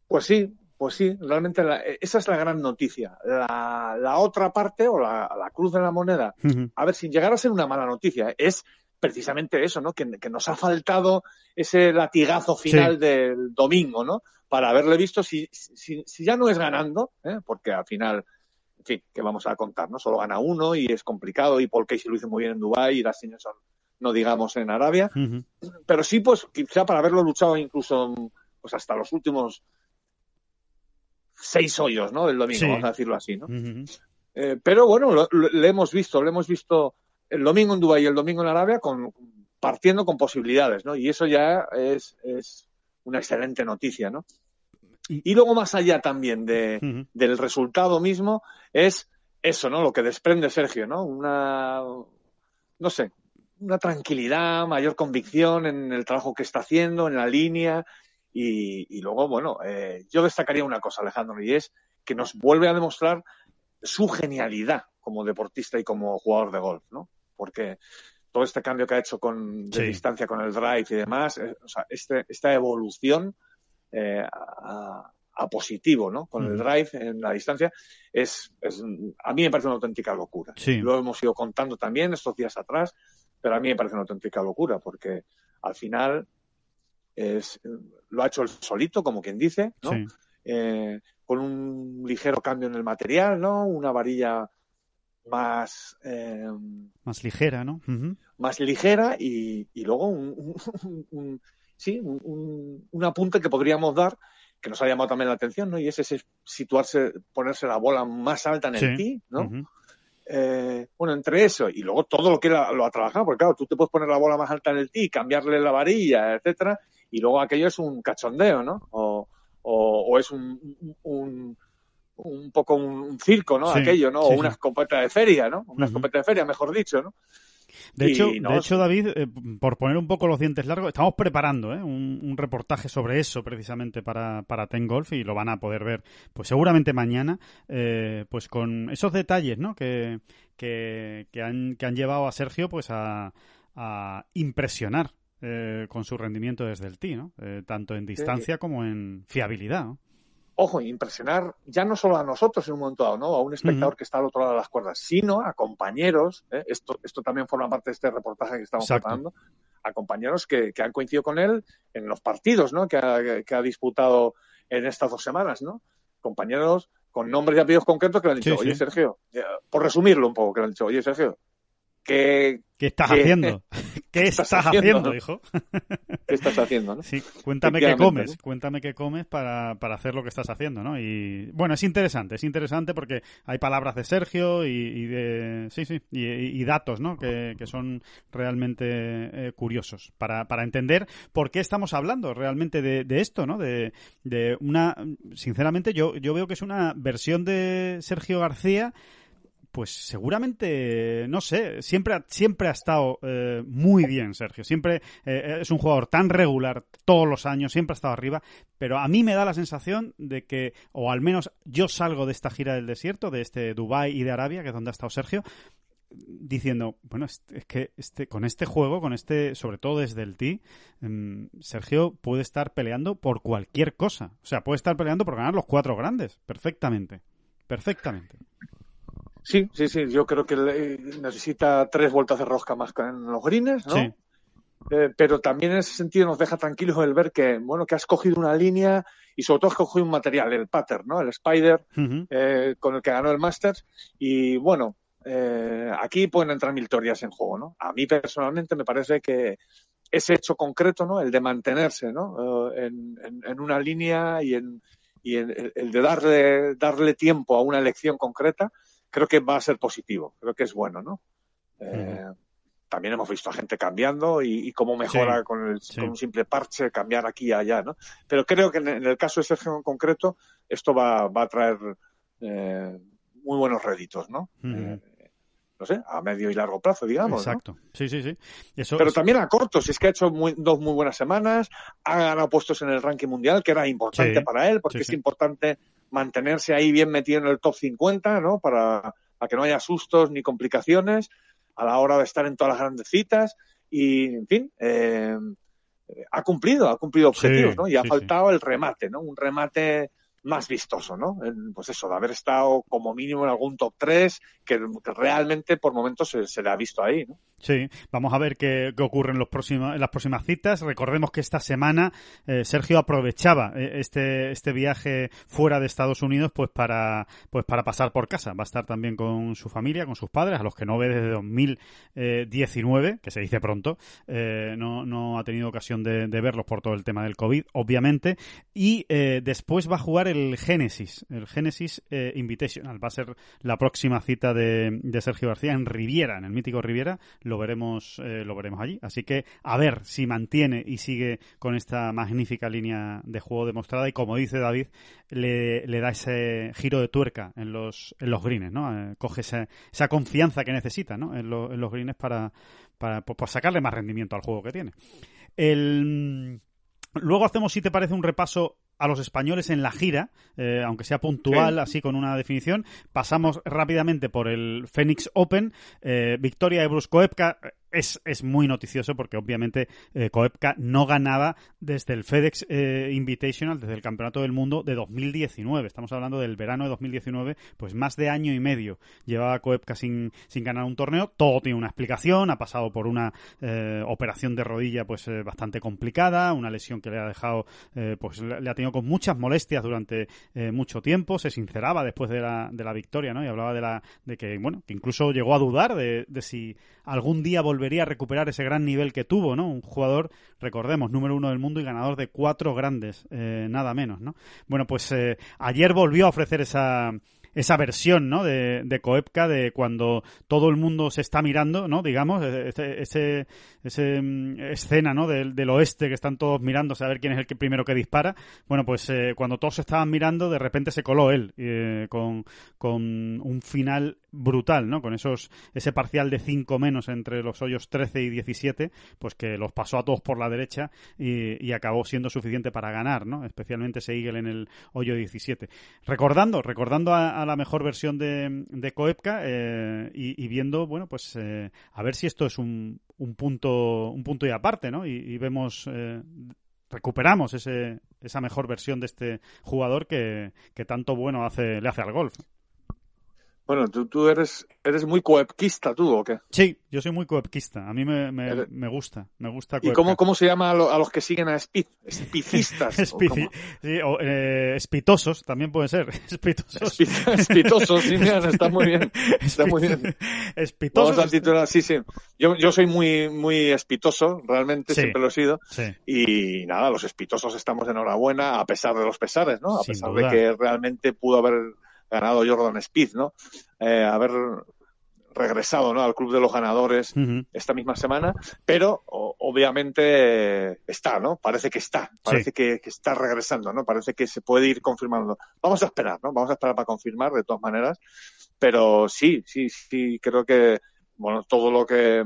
Pues sí, pues sí, realmente esa es la gran noticia. La, otra parte o la, cruz de la moneda, a ver, sin llegar a ser una mala noticia, es precisamente eso, ¿no? Que, nos ha faltado ese latigazo final del domingo, ¿no? Para haberle visto si, si, ya no es ganando, ¿eh? porque al final, en fin, que vamos a contar, ¿no? Solo gana uno y es complicado y Paul Casey lo hizo muy bien en Dubái y las son, no digamos en Arabia, pero sí, pues quizá para haberlo luchado incluso pues hasta los últimos seis hoyos, ¿no? Del domingo, vamos a decirlo así, ¿no? Eh, pero bueno, le hemos visto, lo hemos visto el domingo en Dubái y el domingo en Arabia con, partiendo con posibilidades, ¿no? Y eso ya es, es una excelente noticia, ¿no? Y, luego más allá también de, del resultado mismo es eso, ¿no? Lo que desprende Sergio, ¿no? Una, no sé, una tranquilidad, mayor convicción en el trabajo que está haciendo, en la línea. Y, luego, bueno, eh, yo destacaría una cosa, Alejandro, y es que nos vuelve a demostrar su genialidad como deportista y como jugador de golf, ¿no? Porque todo este cambio que ha hecho con, de distancia con el drive y demás, eh, o sea, este, esta evolución eh, a, positivo, ¿no? Con el drive en la distancia, es, a mí me parece una auténtica locura. Lo hemos ido contando también estos días atrás, pero a mí me parece una auténtica locura, porque al final es, lo ha hecho el solito, como quien dice, ¿no? Eh, con un ligero cambio en el material, ¿no? Una varilla más... Eh, más ligera, ¿no? Más ligera y, y luego un, un, sí, un, apunte que podríamos dar que nos ha llamado también la atención, ¿no? Y es ese situarse, ponerse la bola más alta en el tee, ¿no? eh, bueno, entre eso y luego todo lo que lo ha trabajado, porque claro, tú te puedes poner la bola más alta en el tee, cambiarle la varilla, etcétera, y luego aquello es un cachondeo, ¿no? O, o, o es un, un poco un, circo, ¿no? Aquello, ¿no? o una escopeta de feria, ¿no? Una escopeta de feria, mejor dicho, ¿no? De hecho, de hecho, David, eh, por poner un poco los dientes largos, estamos preparando ¿eh? un, reportaje sobre eso precisamente para, para Ten Golf y lo van a poder ver, pues seguramente mañana, eh, pues con esos detalles, ¿no? Que, que, que, han, que han llevado a Sergio, pues a, a impresionar con su rendimiento desde el tee, ¿no? tanto en distancia como en fiabilidad, ¿no? Ojo, impresionar ya no solo a nosotros en un momento dado, ¿no? A un espectador que está al otro lado de las cuerdas, sino a compañeros, ¿eh? esto, esto también forma parte de este reportaje que estamos preparando, a compañeros que, han coincidido con él en los partidos, ¿no? Que ha, disputado en estas dos semanas, ¿no? Compañeros con nombres y apellidos concretos que le han dicho, oye, Sergio, por resumirlo un poco, que le han dicho, oye, Sergio, ¿Qué, estás haciendo? ¿Qué estás, haciendo, hijo? ¿Qué estás haciendo, no? Sí, cuéntame qué comes, cuéntame qué comes para, para, hacer lo que estás haciendo, ¿no? Y bueno, es interesante, es interesante porque hay palabras de Sergio y, de, sí, sí, y, datos, ¿no? Que, que son realmente eh, curiosos para, para entender por qué estamos hablando realmente de, de esto, ¿no? De, de una, sinceramente yo, yo veo que es una versión de Sergio García pues seguramente, no sé, siempre, siempre ha estado eh, muy bien Sergio. Siempre eh, es un jugador tan regular todos los años, siempre ha estado arriba, pero a mí me da la sensación de que, o al menos yo salgo de esta gira del desierto, de este Dubai y de Arabia, que es donde ha estado Sergio, diciendo, bueno, es, que este, con este juego, con este, sobre todo desde el tee, em, Sergio puede estar peleando por cualquier cosa. O sea, puede estar peleando por ganar los cuatro grandes, perfectamente. Perfectamente. Sí, sí, sí. Yo creo que necesita tres vueltas de rosca más que en los greens, ¿no? Sí. Eh, pero también en ese sentido nos deja tranquilos el ver que, bueno, que has cogido una línea y sobre todo has cogido un material, el pattern, ¿no? El Spider, eh, con el que ganó el Masters. Y bueno, eh, aquí pueden entrar mil teorías en juego, ¿no? A mí personalmente me parece que ese hecho concreto, ¿no? El de mantenerse, ¿no? en, una línea y, en, y el, de darle, darle tiempo a una elección concreta, creo que va a ser positivo, creo que es bueno, ¿no? Eh, también hemos visto a gente cambiando y, cómo mejora con, un simple parche cambiar aquí y allá, ¿no? Pero creo que en, el caso de Sergio en concreto, esto va, va a traer eh, muy buenos réditos, ¿no? Eh, no sé, a medio y largo plazo, digamos. Exacto. Sí, sí, sí. Pero también a corto, si es que ha hecho dos muy buenas semanas, ha ganado puestos en el ranking mundial, que era importante para él, porque es importante mantenerse ahí bien metido en el top 50, ¿no? Para, para que no haya sustos ni complicaciones a la hora de estar en todas las grandes citas y, en fin, eh, ha cumplido, ha cumplido objetivos, ¿no? Y ha faltado el remate, ¿no? Un remate más vistoso, ¿no? Pues eso, de haber estado como mínimo en algún top 3 que, realmente por momentos se, se, le ha visto ahí, ¿no? Sí, vamos a ver qué, ocurre en, los próximos, en las próximas citas. Recordemos que esta semana eh, Sergio aprovechaba eh, este, este viaje fuera de Estados Unidos pues para, pues para pasar por casa. Va a estar también con su familia, con sus padres, a los que no ve desde 2019, que se dice pronto. Eh, no, no ha tenido ocasión de, verlos por todo el tema del COVID, obviamente. Y después va a jugar el Genesis, el Genesis Invitational. Va a ser la próxima cita de, de Sergio García en Riviera, en el mítico Riviera lo veremos, eh, lo veremos allí. Así que a ver si mantiene y sigue con esta magnífica línea de juego demostrada y como dice David, le, da ese giro de tuerca en los, en los greens, ¿no? Eh, coge esa, esa confianza que necesita, ¿no? En, los greens para, para, sacarle más rendimiento al juego que tiene. El... Luego hacemos, si te parece, un repaso a los españoles en la gira, eh, aunque sea puntual, así con una definición. Pasamos rápidamente por el Phoenix Open, eh, victoria de Brusco Epka, es, muy noticioso porque obviamente eh, no ganaba desde el FedEx eh, Invitational, desde el Campeonato del Mundo de 2019. Estamos hablando del verano de 2019, pues más de año y medio llevaba Koepka sin, sin ganar un torneo. Todo tiene una explicación, ha pasado por una eh, operación de rodilla pues bastante complicada, una lesión que le ha dejado, pues le ha tenido con muchas molestias durante mucho tiempo. Se sinceraba después de la, de la victoria, ¿no? Y hablaba de la de que, bueno, que incluso llegó a dudar de, de si algún día volvería a recuperar ese gran nivel que tuvo, ¿no? Un jugador, recordemos, número uno del mundo y ganador de cuatro grandes, eh, nada menos, ¿no? Bueno, pues eh, ayer volvió a ofrecer esa esa versión, ¿no? De, de Coepka, de cuando todo el mundo se está mirando, ¿no? Digamos, e, ese, ese, ese mm, escena, ¿no? Del, del, oeste que están todos mirando, a ver quién es el que primero que dispara. Bueno, pues eh, cuando todos se estaban mirando, de repente se coló él eh, con, con un final brutal, ¿no? Con esos ese parcial de 5 menos entre los hoyos 13 y 17, pues que los pasó a todos por la derecha y, acabó siendo suficiente para ganar, ¿no? Especialmente ese Eagle en el hoyo 17. Recordando, recordando a la mejor versión de, de Coepka eh, y, viendo, bueno, pues eh, a ver si esto es un, un, punto un punto y aparte, ¿no? Y, vemos eh, recuperamos ese, esa mejor versión de este jugador que, que tanto bueno hace, le hace al golf. Bueno, tú, tú eres, eres muy coepquista, ¿tú o qué? Sí, yo soy muy coepquista. A mí me, me, me gusta, me gusta ¿Y cómo, cómo se llama a, los que siguen a Speed? Espicistas. sí, o eh, espitosos, también puede ser. Espitosos. espitosos, sí, está muy bien. Está muy bien. Espitosos. Vamos a titular, sí, sí. Yo, yo soy muy, muy espitoso, realmente, siempre lo he sido. Sí. Y nada, los espitosos estamos enhorabuena, a pesar de los pesares, ¿no? A pesar de que realmente pudo haber ganado Jordan Speed, ¿no? Eh, haber regresado ¿no? al club de los ganadores esta misma semana, pero obviamente está, ¿no? Parece que está, parece que, está regresando, ¿no? Parece que se puede ir confirmando. Vamos a esperar, ¿no? Vamos a esperar para confirmar de todas maneras, pero sí, sí, sí, creo que, bueno, todo lo que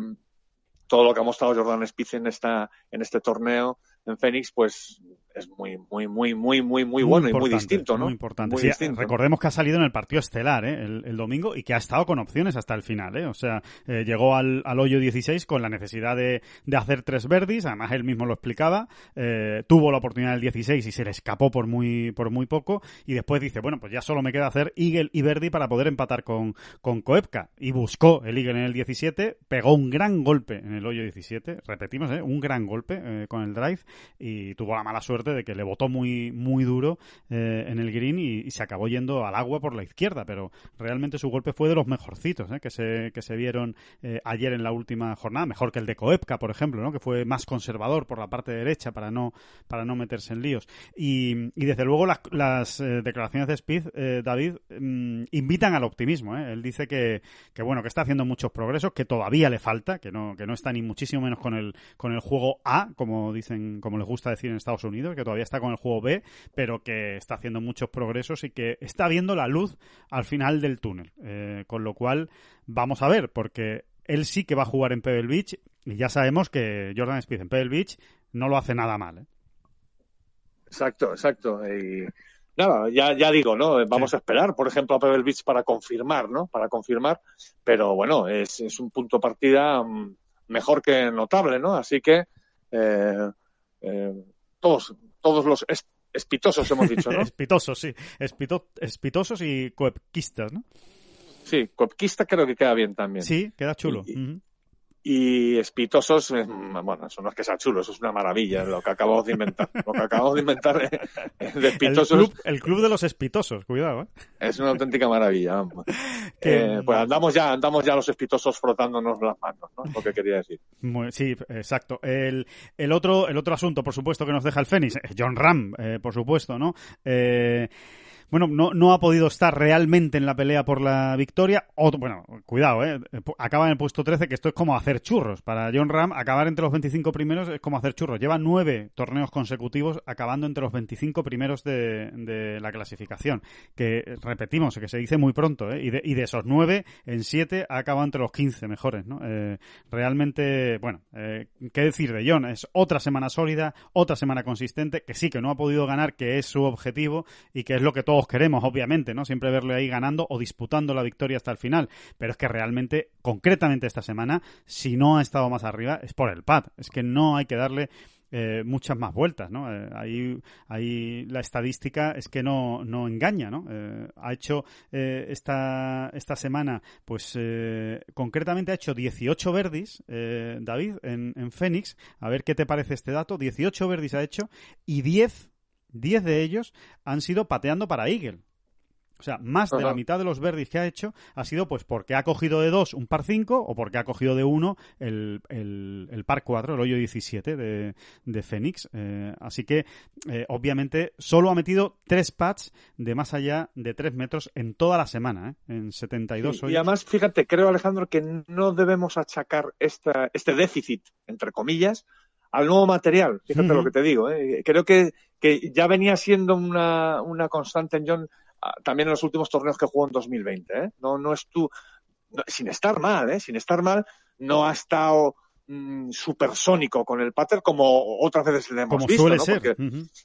todo lo que ha mostrado Jordan Speed en esta en este torneo en Phoenix, pues es muy, muy, muy, muy, muy, muy bueno y muy distinto, ¿no? Muy importante. recordemos que ha salido en el partido estelar, ¿eh? el, domingo, y que ha estado con opciones hasta el final, ¿eh? O sea, eh, llegó al, al, hoyo 16 con la necesidad de, de, hacer tres verdis, además él mismo lo explicaba, eh, tuvo la oportunidad del 16 y se le escapó por muy, por muy poco, y después dice, bueno, pues ya solo me queda hacer Eagle y Verdi para poder empatar con, con Koepka, y buscó el Eagle en el 17, pegó un gran golpe en el hoyo 17, repetimos, ¿eh? Un gran golpe con el drive, y tuvo la mala suerte de que le botó muy, muy duro eh, en el green y, se acabó yendo al agua por la izquierda, pero realmente su golpe fue de los mejorcitos ¿eh? que, se, que se vieron ayer en la última jornada, mejor que el de Koepka, por ejemplo, ¿no? que fue más conservador por la parte derecha para no, para no meterse en líos. Y, y desde luego las, las declaraciones de Speed, David, mm, invitan al optimismo. Él dice que, que, bueno, que está haciendo muchos progresos, que todavía le falta, que no, que no está ni muchísimo menos con el, con el juego A, como dicen, como les gusta decir en Estados Unidos, que todavía está con el juego B, pero que está haciendo muchos progresos y que está viendo la luz al final del túnel. Eh, con lo cual, vamos a ver, porque él sí que va a jugar en Pebble Beach y ya sabemos que Jordan Spieth en Pebble Beach no lo hace nada mal. ¿eh? Exacto, exacto. Y nada, ya, ya digo, ¿no? Vamos a esperar, por ejemplo, a Pebble Beach para confirmar, ¿no? Para confirmar, pero bueno, es, es un punto partida mm, mejor que notable, ¿no? Así que eh, eh, todos, todos los espitosos hemos dicho, ¿no? espitosos, sí. espitosos y coepquistas, ¿no? Sí, coepquista creo que queda bien también. Sí, queda chulo y espitosos, eh, bueno, eso no es que sea chulo, eso es una maravilla lo que acabamos de inventar. Lo que acabamos de inventar de espitosos. El club, de los espitosos, cuidado. ¿eh? Es una auténtica maravilla. Eh, pues andamos ya, andamos ya los espitosos frotándonos las manos, ¿no? Lo que quería decir. sí, exacto. El, el, otro, el otro asunto, por supuesto, que nos deja el Fénix, John Ram, por supuesto, ¿no? Eh, bueno, no, no ha podido estar realmente en la pelea por la victoria. O, bueno, cuidado, ¿eh? acaba en el puesto 13, que esto es como hacer churros. Para John Ram, acabar entre los 25 primeros es como hacer churros. Lleva nueve torneos consecutivos acabando entre los 25 primeros de, la clasificación. Que, repetimos, que se dice muy pronto, ¿eh? Y de, y de esos nueve, en siete ha acabado entre los 15 mejores, ¿no? Eh, realmente, bueno, eh, ¿qué decir de John? Es otra semana sólida, otra semana consistente, que sí, que no ha podido ganar, que es su objetivo y que es lo que todos queremos, obviamente, ¿no? Siempre verle ahí ganando o disputando la victoria hasta el final. Pero es que realmente, concretamente esta semana, si no ha estado más arriba, es por el pad. Es que no hay que darle eh, muchas más vueltas, ¿no? Eh, ahí, ahí la estadística es que no, no engaña, ¿no? Eh, ha hecho esta, esta semana, pues concretamente ha hecho 18 verdis, David, en, en Phoenix. A ver qué te parece este dato. 18 verdis ha hecho y 10 10 de ellos han sido pateando para Eagle. O sea, más de la mitad de los verdis que ha hecho ha sido pues porque ha cogido de dos un par 5 o porque ha cogido de uno el, el, par 4, el hoyo 17 de, de Phoenix. Eh, así que, eh, obviamente, solo ha metido tres pads de más allá de 3 metros en toda la semana, ¿eh? en 72 sí, Y además, fíjate, creo, Alejandro, que no debemos achacar esta, este déficit, entre comillas, al nuevo material. Fíjate lo que te digo. ¿eh? Creo que, que ya venía siendo una, una constante en John ah, también en los últimos torneos que jugó en 2020. ¿eh? No, no es tú, sin estar mal, ¿eh? sin estar mal, no ha estado mm, supersónico con el pater como otras veces le hemos visto. ¿no? Porque,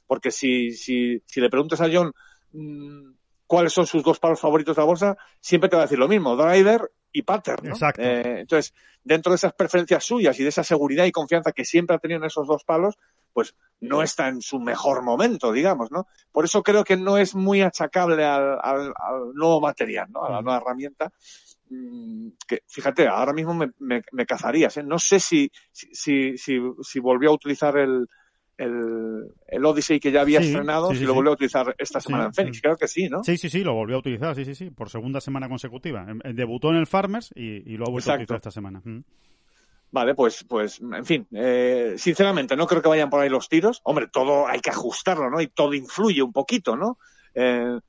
porque si, si, si le preguntas a John mm, cuáles son sus dos palos favoritos de la bolsa, siempre te va a decir lo mismo, driver y pattern. Exacto. Eh, entonces, dentro de esas preferencias suyas y de esa seguridad y confianza que siempre ha tenido en esos dos palos, pues no está en su mejor momento, digamos, ¿no? Por eso creo que no es muy achacable al, nuevo material, ¿no? A la nueva herramienta. Mm, que, fíjate, ahora mismo me, me, cazarías, ¿eh? No sé si, si, si, si volvió a utilizar el, el, el Odyssey que ya había estrenado, si lo volvió a utilizar esta semana en Phoenix. Creo que sí, ¿no? Sí, sí, sí, lo volvió a utilizar, sí, sí, sí, por segunda semana consecutiva. Em, eh, debutó en el Farmers y, lo ha vuelto a utilizar esta semana. Vale, pues, pues, en fin, eh, sinceramente no creo que vayan por ahí los tiros. Hombre, todo hay que ajustarlo, ¿no? Y todo influye un poquito, ¿no? Eh,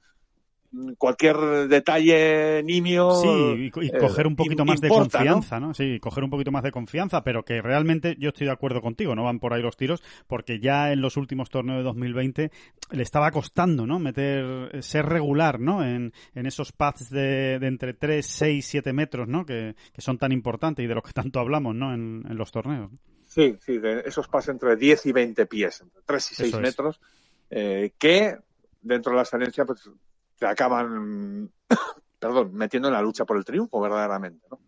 cualquier detalle nimio. Sí, y, eh, coger un poquito más de confianza, ¿no? Sí, coger un poquito más de confianza, pero que realmente yo estoy de acuerdo contigo, no van por ahí los tiros, porque ya en los últimos torneos de 2020 le estaba costando, ¿no? Meter, ser regular, ¿no? En, en esos paths de, entre 3, 6, 7 metros, ¿no? Que, que, son tan importantes y de los que tanto hablamos, ¿no? En, en los torneos. Sí, sí, de esos paths entre 10 y 20 pies, entre 3 y 6 metros, eh, que dentro de la excelencia pues te acaban, perdón, metiendo en la lucha por el triunfo verdaderamente, ¿no?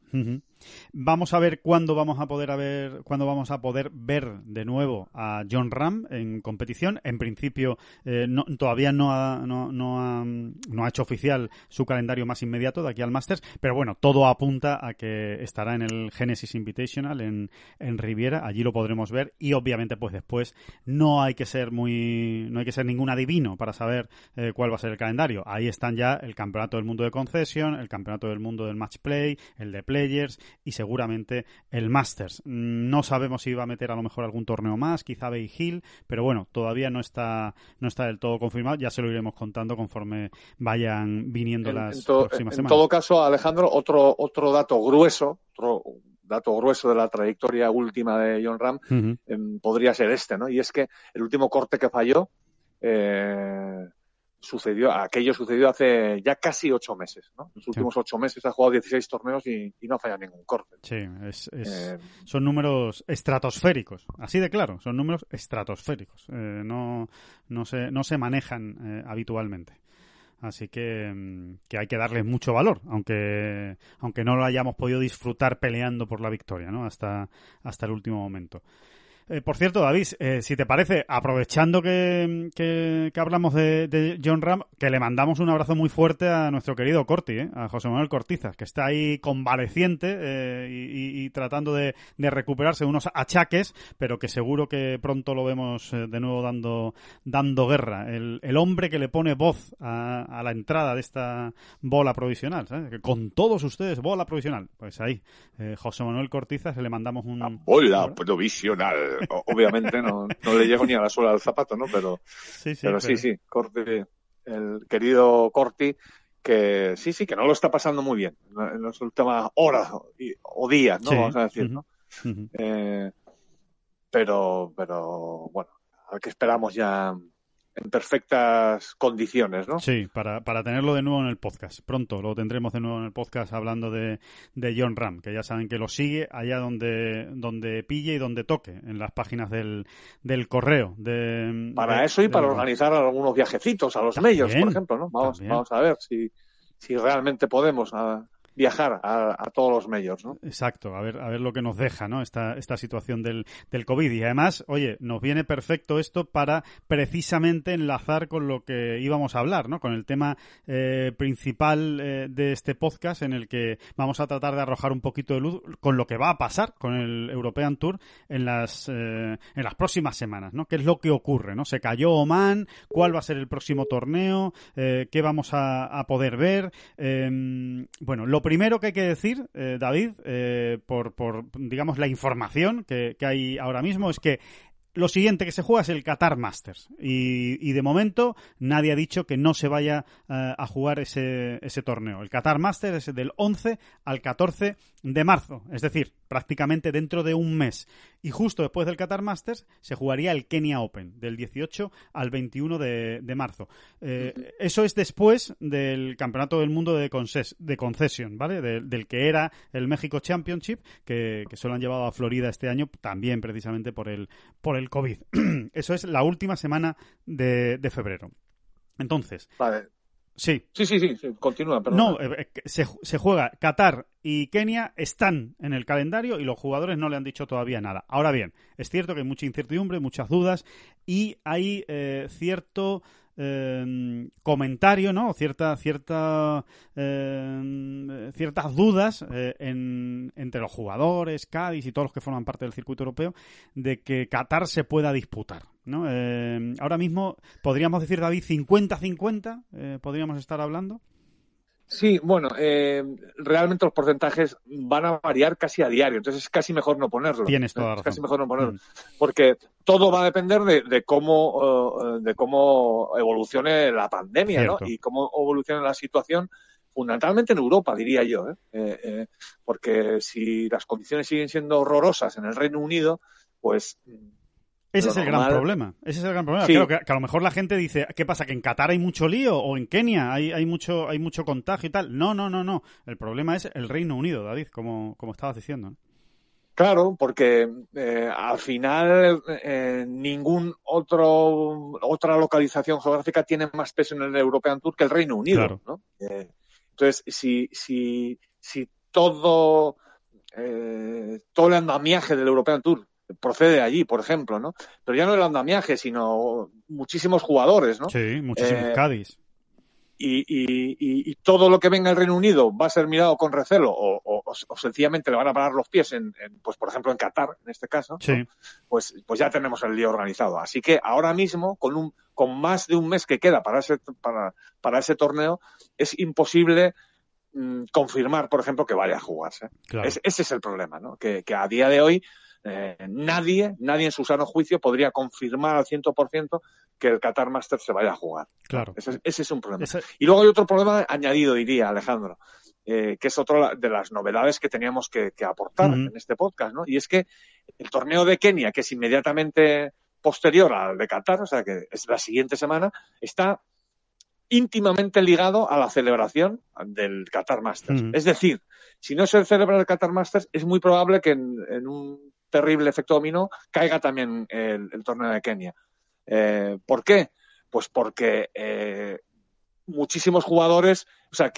Vamos a ver cuándo vamos a poder ver, cuándo vamos a poder ver de nuevo a John Ram en competición. En principio, eh, todavía no ha, no, no, ha, no hecho oficial su calendario más inmediato de aquí al Masters, pero bueno, todo apunta a que estará en el Genesis Invitational en, en Riviera. Allí lo podremos ver y obviamente, pues después no hay que ser muy, no hay que ser ningún adivino para saber eh, cuál va a ser el calendario. Ahí están ya el Campeonato del Mundo de Concession, el Campeonato del Mundo del Match Play, el de Players y seguramente el Masters. No sabemos si va a meter a lo mejor algún torneo más, quizá Bay Hill, pero bueno, todavía no está, no está del todo confirmado. Ya se lo iremos contando conforme vayan viniendo las próximas semanas. En todo caso, Alejandro, otro, otro dato grueso, otro dato grueso de la trayectoria última de John Ram em, podría ser este, ¿no? Y es que el último corte que falló eh, sucedió, aquello sucedió hace ya casi ocho meses, ¿no? Los últimos ocho meses ha jugado 16 torneos y, no ha fallado ningún corte. Sí, eh, son números estratosféricos, así de claro, son números estratosféricos, eh, no, no, se, no se manejan eh, habitualmente. Así que, mm, que, hay que darle mucho valor, aunque, aunque no lo hayamos podido disfrutar peleando por la victoria, ¿no? Hasta, hasta el último momento. Eh, por cierto, David, eh, si te parece, aprovechando que, que, hablamos de, John Ram, que le mandamos un abrazo muy fuerte a nuestro querido Corti, eh, a José Manuel Cortizas, que está ahí convaleciente y, tratando de, recuperarse unos achaques, pero que seguro que pronto lo vemos de nuevo dando, dando guerra. El, hombre que le pone voz a, la entrada de esta bola provisional, ¿sabes? Que con todos ustedes, bola provisional. Pues ahí, José Manuel Cortizas, le mandamos un... bola provisional obviamente no, no, le llego ni a la suela del zapato, ¿no? Pero sí, sí, pero, sí, sí, Corti, el querido Corti, que sí, sí, que no lo está pasando muy bien en las últimas horas o días, ¿no? Vamos a decir, ¿no? Eh, pero, pero, bueno, a ver qué esperamos ya en perfectas condiciones, ¿no? Sí, para, para tenerlo de nuevo en el podcast. Pronto lo tendremos de nuevo en el podcast hablando de, de John Ram, que ya saben que lo sigue allá donde, donde pille y donde toque, en las páginas del, del correo. De, para eso y para organizar algunos viajecitos a los medios, por ejemplo, ¿no? Vamos, vamos a ver si, si realmente podemos. A viajar a, todos los medios, ¿no? Exacto, a ver, a ver lo que nos deja, ¿no? Esta, esta situación del, del COVID. Y además, oye, nos viene perfecto esto para precisamente enlazar con lo que íbamos a hablar, ¿no? Con el tema eh, principal eh, de este podcast en el que vamos a tratar de arrojar un poquito de luz con lo que va a pasar con el European Tour en las, eh, en las próximas semanas, ¿no? ¿Qué es lo que ocurre, ¿no? Se cayó Oman, cuál va a ser el próximo torneo, qué vamos a, a poder ver. Em, bueno, lo primero que hay que decir, eh, David, eh, por, por, digamos, la información que, hay ahora mismo, es que lo siguiente que se juega es el Qatar Masters. Y, de momento nadie ha dicho que no se vaya eh, a jugar ese, ese, torneo. El Qatar Masters es del 11 al 14 de marzo. Es decir, prácticamente dentro de un mes. Y justo después del Qatar Masters se jugaría el Kenya Open, del 18 al 21 de, marzo. Eh, eso es después del Campeonato del Mundo de, de Concession, ¿vale? del que era el México Championship, que, que se lo han llevado a Florida este año, también precisamente por el, por el COVID. Eso es la última semana de, de febrero. Entonces, vale. Sí. Sí, sí, sí, continúa. No, eh, eh, se, se, juega Qatar y Kenia están en el calendario y los jugadores no le han dicho todavía nada. Ahora bien, es cierto que hay mucha incertidumbre, muchas dudas y hay eh, cierto eh, comentario, ¿no? Cierta, cierta, eh, ciertas dudas eh, entre los jugadores, Cádiz y todos los que forman parte del circuito europeo, de que Qatar se pueda disputar, ¿no? Eh, ahora mismo podríamos decir, David, 50-50, podríamos estar hablando. Sí, bueno, eh, realmente los porcentajes van a variar casi a diario, entonces es casi mejor no ponerlo. Tienes toda la razón. Es casi mejor no ponerlo, mm. porque todo va a depender de, cómo eh, de cómo evolucione la pandemia, ¿no? Y cómo evolucione la situación, fundamentalmente en Europa, diría yo, ¿eh? Eh, porque si las condiciones siguen siendo horrorosas en el Reino Unido, pues ese es el gran problema. Ese es el gran problema. Claro, que, a lo mejor la gente dice, ¿qué pasa? ¿Que en Qatar hay mucho lío? ¿O en Kenia hay, hay, mucho, hay mucho contagio y tal? No, no, no, no. El problema es el Reino Unido, David, como, como estabas diciendo. Claro, porque eh, al final eh, ningún otro otra localización geográfica tiene más peso en el European Tour que el Reino Unido, ¿no? Eh, entonces, si, si, si todo, eh, todo el andamiaje del European Tour procede de allí, por ejemplo, ¿no? Pero ya no el andamiaje, sino muchísimos jugadores, ¿no? Sí, muchísimos eh, Cádiz. Y, y, y, todo lo que venga del Reino Unido va a ser mirado con recelo o, o, sencillamente le van a parar los pies en, pues por ejemplo en Qatar en este caso pues pues ya tenemos el lío organizado así que ahora mismo con un con más de un mes que queda para ese para, para ese torneo es imposible mm, confirmar por ejemplo que vaya a jugarse ese es el problema ¿no? que, que a día de hoy eh, nadie, nadie en su sano juicio podría confirmar al 100% que el Qatar Master se vaya a jugar. Claro. Ese, es un problema. Y luego hay otro problema añadido, diría Alejandro, eh, que es otra de las novedades que teníamos que, aportar en este podcast, ¿no? Y es que el torneo de Kenia, que es inmediatamente posterior al de Qatar, o sea que es la siguiente semana, está íntimamente ligado a la celebración del Qatar Masters. Es decir, si no se celebra el Qatar Masters, es muy probable que en un terrible efecto dominó, caiga también el, torneo de Kenia. Eh, ¿Por qué? Pues porque eh, muchísimos jugadores, o sea,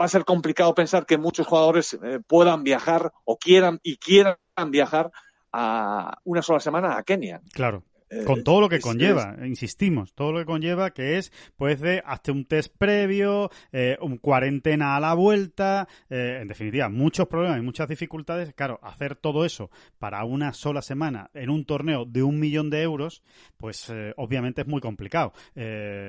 va a ser complicado pensar que muchos jugadores eh, puedan viajar o quieran y quieran viajar a una sola semana a Kenia. Claro. Eh, con todo lo que conlleva, insistimos, todo lo que conlleva que es, pues, de hazte un test previo, eh, un cuarentena a la vuelta, eh, en definitiva, muchos problemas y muchas dificultades. Claro, hacer todo eso para una sola semana en un torneo de un millón de euros, pues obviamente es muy complicado.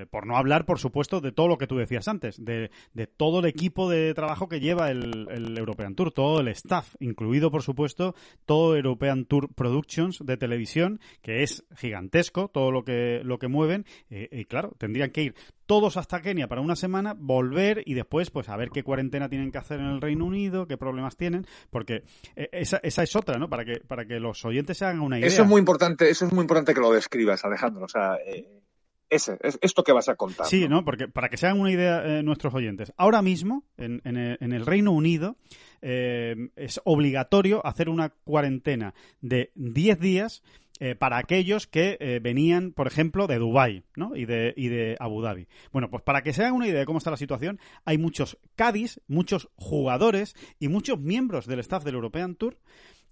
por no hablar, por supuesto, de todo lo que tú decías antes, de, de todo el equipo de trabajo que lleva el, el European Tour, todo el staff, incluido, por supuesto, todo European Tour Productions de televisión, que es gigante gigantesco todo lo que, lo que mueven. Eh, y claro, tendrían que ir todos hasta Kenia para una semana, volver y después, pues, a ver qué cuarentena tienen que hacer en el Reino Unido, qué problemas tienen, porque eh, esa, esa es otra, ¿no? Para que, para que los oyentes se hagan una idea. Eso es muy importante, eso es muy importante que lo describas, Alejandro. O sea, eh, ese, es esto que vas a contar. Sí, ¿no? Porque para que se hagan una idea nuestros oyentes, ahora mismo, en, en, el, Reino Unido, es obligatorio hacer una cuarentena de 10 días eh, para aquellos que eh, venían, por ejemplo, de Dubái ¿no? y, de, y de Abu Dhabi. Bueno, pues para que se hagan una idea de cómo está la situación, hay muchos Cádiz, muchos jugadores y muchos miembros del staff del European Tour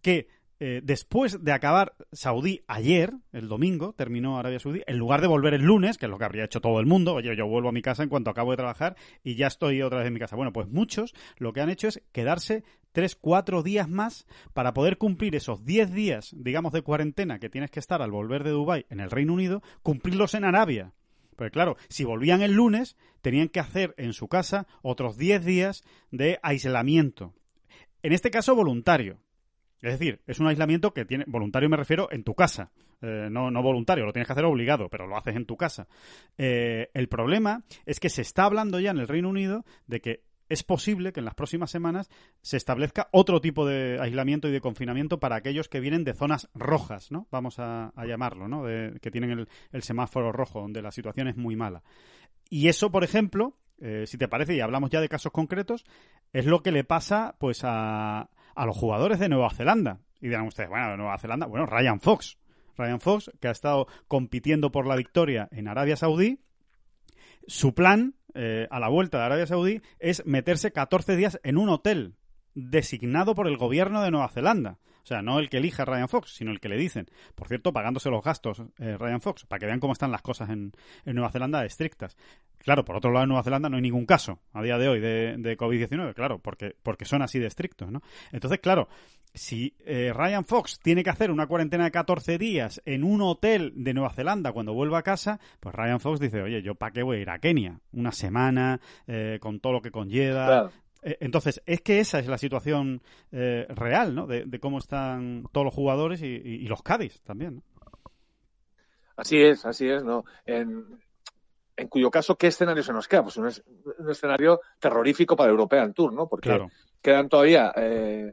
que eh, después de acabar Saudí ayer, el domingo, terminó Arabia Saudí, en lugar de volver el lunes, que es lo que habría hecho todo el mundo, oye, yo vuelvo a mi casa en cuanto acabo de trabajar y ya estoy otra vez en mi casa. Bueno, pues muchos lo que han hecho es quedarse tres, cuatro días más para poder cumplir esos diez días, digamos, de cuarentena que tienes que estar al volver de Dubái en el Reino Unido, cumplirlos en Arabia. Pues claro, si volvían el lunes, tenían que hacer en su casa otros diez días de aislamiento. En este caso voluntario. Es decir, es un aislamiento que tiene, voluntario me refiero, en tu casa. Eh, no, no, voluntario, lo tienes que hacer obligado, pero lo haces en tu casa. Eh, el problema es que se está hablando ya en el Reino Unido de que es posible que en las próximas semanas se establezca otro tipo de aislamiento y de confinamiento para aquellos que vienen de zonas rojas, ¿no? Vamos a, llamarlo, ¿no? que tienen el, semáforo rojo, donde la situación es muy mala. Y eso, por ejemplo, eh, si te parece, y hablamos ya de casos concretos, es lo que le pasa, pues, a, a los jugadores de Nueva Zelanda. Y dirán ustedes, bueno, Nueva Zelanda, bueno, Ryan Fox. Ryan Fox, que ha estado compitiendo por la victoria en Arabia Saudí, su plan eh, a la vuelta de Arabia Saudí es meterse 14 días en un hotel designado por el gobierno de Nueva Zelanda. O sea, no el que elija Ryan Fox, sino el que le dicen. Por cierto, pagándose los gastos eh, Ryan Fox, para que vean cómo están las cosas en, en, Nueva Zelanda estrictas. Claro, por otro lado, en Nueva Zelanda no hay ningún caso a día de hoy de, de COVID-19, claro, porque, porque son así de estrictos, ¿no? Entonces, claro, si eh, Ryan Fox tiene que hacer una cuarentena de 14 días en un hotel de Nueva Zelanda cuando vuelva a casa, pues Ryan Fox dice, oye, ¿yo para qué voy a ir a Kenia? Una semana, eh, con todo lo que conlleva. Eh, entonces, es que esa es la situación eh, real, ¿no? De, cómo están todos los jugadores y, los Cádiz también, ¿no? Así es, así es, ¿no? En, cuyo caso, ¿qué escenario se nos queda? Pues un, escenario terrorífico para el European Tour, ¿no? Porque quedan todavía eh,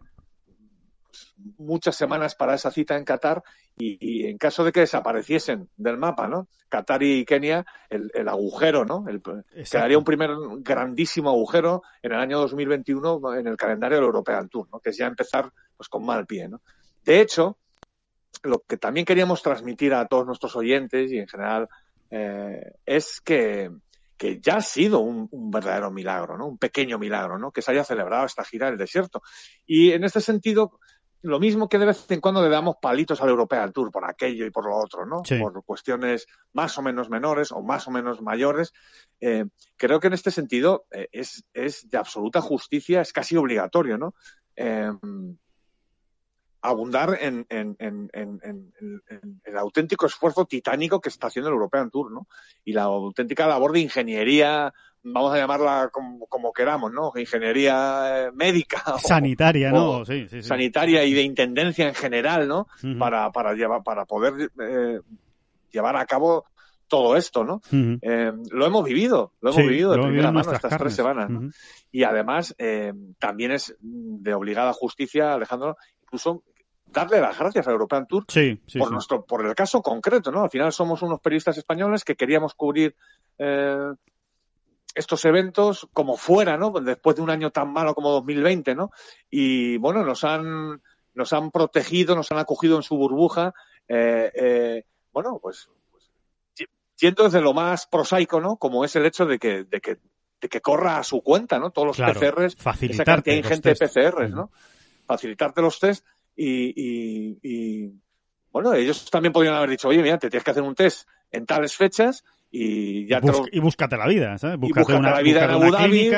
muchas semanas para esa cita en Qatar y, en caso de que desapareciesen del mapa, ¿no? Qatar y Kenia, el, agujero, ¿no? El, quedaría un primer grandísimo agujero en el año 2021 en el calendario del European Tour, ¿no? Que es ya empezar pues con mal pie, ¿no? De hecho, lo que también queríamos transmitir a todos nuestros oyentes y en general eh, es que, que ya ha sido un, verdadero milagro, ¿no? Un pequeño milagro, ¿no? Que se haya celebrado esta gira del desierto. Y en este sentido, lo mismo que de vez en cuando le damos palitos al European Tour por aquello y por lo otro, ¿no? Por cuestiones más o menos menores o más o menos mayores. Eh, creo que en este sentido eh, es, es, de absoluta justicia, es casi obligatorio, ¿no? Eh, abundar en, el auténtico esfuerzo titánico que está haciendo el European Tour, ¿no? Y la auténtica labor de ingeniería, vamos a llamarla como, queramos, ¿no? Ingeniería eh, médica. Sanitaria, ¿no? sí, sí, Sanitaria y de intendencia en general, ¿no? para, para, llevar, para poder eh, llevar a cabo todo esto, ¿no? Eh, lo hemos vivido, lo hemos vivido de primera mano estas tres semanas. Y además, también es de obligada justicia, Alejandro, incluso darle las gracias al European Tour por nuestro, por el caso concreto, ¿no? Al final somos unos periodistas españoles que queríamos cubrir eh, estos eventos como fuera, ¿no? Después de un año tan malo como 2020, ¿no? Y bueno, nos han nos han protegido, nos han acogido en su burbuja. Eh, eh, bueno, pues, pues desde lo más prosaico, ¿no? Como es el hecho de que, de que, de que corra a su cuenta, ¿no? Todos los PCRs, esa cantidad ingente de PCRs, ¿no? Facilitarte los test y, bueno, ellos también podrían haber dicho, oye, mira, te tienes que hacer un test en tales fechas y ya te Y búscate la vida, ¿sabes? Búscate, una, la vida en Abu Dhabi,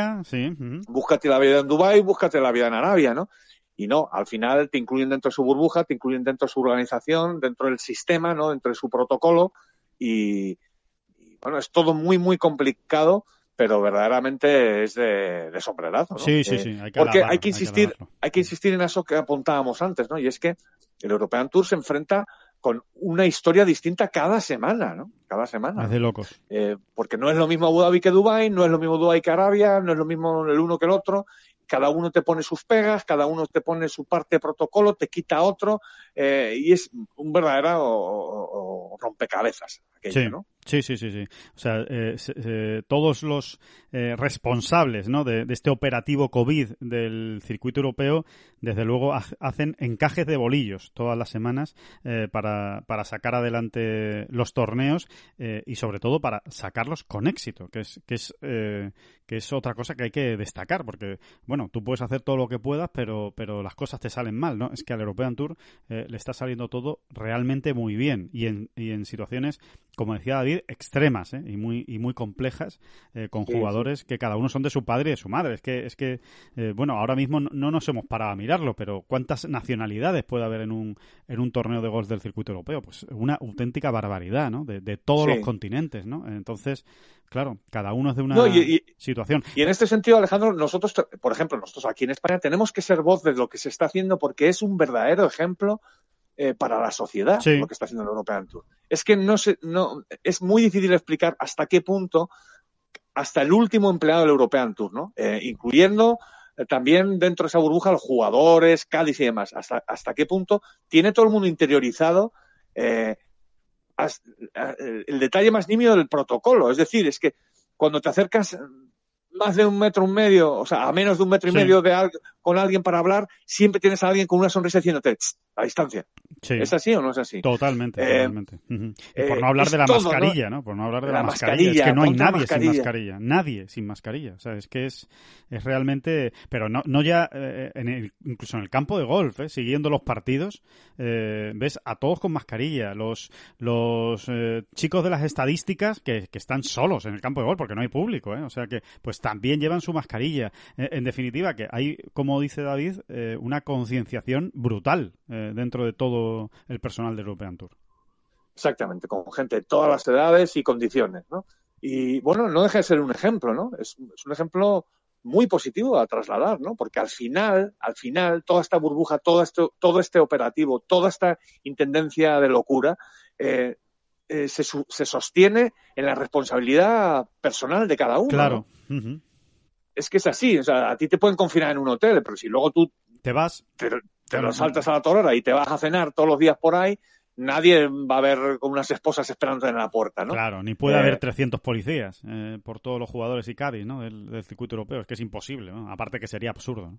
búscate la vida en Dubai, búscate la vida en Arabia, ¿no? Y no, al final te incluyen dentro de su burbuja, te incluyen dentro de su organización, dentro del sistema, ¿no? Dentro de su protocolo y bueno, es todo muy, muy complicado pero verdaderamente es de, de sombrerazo. ¿no? Sí, sí, eh, sí. porque hay que insistir, hay que, insistir en eso que apuntábamos antes, ¿no? Y es que el European Tour se enfrenta con una historia distinta cada semana, ¿no? Cada semana. De locos. Eh, porque no es lo mismo Abu Dhabi que Dubai, no es lo mismo Dubai que Arabia, no es lo mismo el uno que el otro. Cada uno te pone sus pegas, cada uno te pone su parte de protocolo, te quita otro, eh, y es un verdadero rompecabezas aquello, ¿no? Sí, sí, sí, sí. O sea, eh, todos los eh, responsables ¿no? de, este operativo COVID del circuito europeo, desde luego, hacen encajes de bolillos todas las semanas eh, para, para, sacar adelante los torneos y, sobre todo, para sacarlos con éxito, que es, que es, que es otra cosa que hay que destacar, porque, bueno, tú puedes hacer todo lo que puedas, pero, pero las cosas te salen mal, ¿no? Es que al European Tour le está saliendo todo realmente muy bien y en, y en situaciones, como decía David, extremas ¿eh? y muy y muy complejas eh, con jugadores que cada uno son de su padre y de su madre. Es que es que eh, bueno ahora mismo no, nos hemos parado a mirarlo, pero cuántas nacionalidades puede haber en un en un torneo de golf del circuito europeo, pues una auténtica barbaridad, ¿no? De, todos los continentes, ¿no? Entonces Claro, cada uno es de una situación. Y en este sentido, Alejandro, nosotros, por ejemplo, nosotros aquí en España tenemos que ser voz de lo que se está haciendo porque es un verdadero ejemplo eh, para la sociedad lo que está haciendo el European Tour. Es que no, se, no es muy difícil explicar hasta qué punto, hasta el último empleado del European Tour, ¿no? Eh, incluyendo eh, también dentro de esa burbuja los jugadores, Cádiz y demás, hasta, hasta qué punto tiene todo el mundo interiorizado el detalle más nimio del protocolo. Es decir, es que cuando te acercas más de un metro, un medio, o sea, a menos de un metro y medio de con alguien para hablar, siempre tienes a alguien con una sonrisa diciéndote a distancia. ¿Es así o no es así? Totalmente, eh, totalmente. por no hablar de la mascarilla, ¿no? Por no hablar de la, mascarilla. Es que no hay nadie sin mascarilla. Nadie sin mascarilla. O sea, es que es, es realmente... Pero no, no ya, eh, en el, incluso en el campo de golf, ¿eh? siguiendo los partidos, ves a todos con mascarilla. Los, los chicos de las estadísticas que, que están solos en el campo de golf porque no hay público, ¿eh? O sea que, pues también llevan su mascarilla. en definitiva, que hay, como dice David, una concienciación brutal dentro de todo el personal del European Tour. Exactamente, con gente de todas las edades y condiciones, ¿no? Y bueno, no deja de ser un ejemplo, ¿no? Es, un ejemplo muy positivo a trasladar, ¿no? Porque al final, al final, toda esta burbuja, todo esto, todo este operativo, toda esta intendencia de locura, eh, eh, se, se, sostiene en la responsabilidad personal de cada uno. Claro. Es que es así, o sea, a ti te pueden confinar en un hotel, pero si luego tú te vas, te lo saltas a la torera y te vas a cenar todos los días por ahí, nadie va a ver con unas esposas esperando en la puerta, ¿no? Claro, ni puede haber 300 eh, policías eh, por todos los jugadores y Cádiz, ¿no? Del, circuito europeo, es que es imposible, ¿no? Aparte que sería absurdo.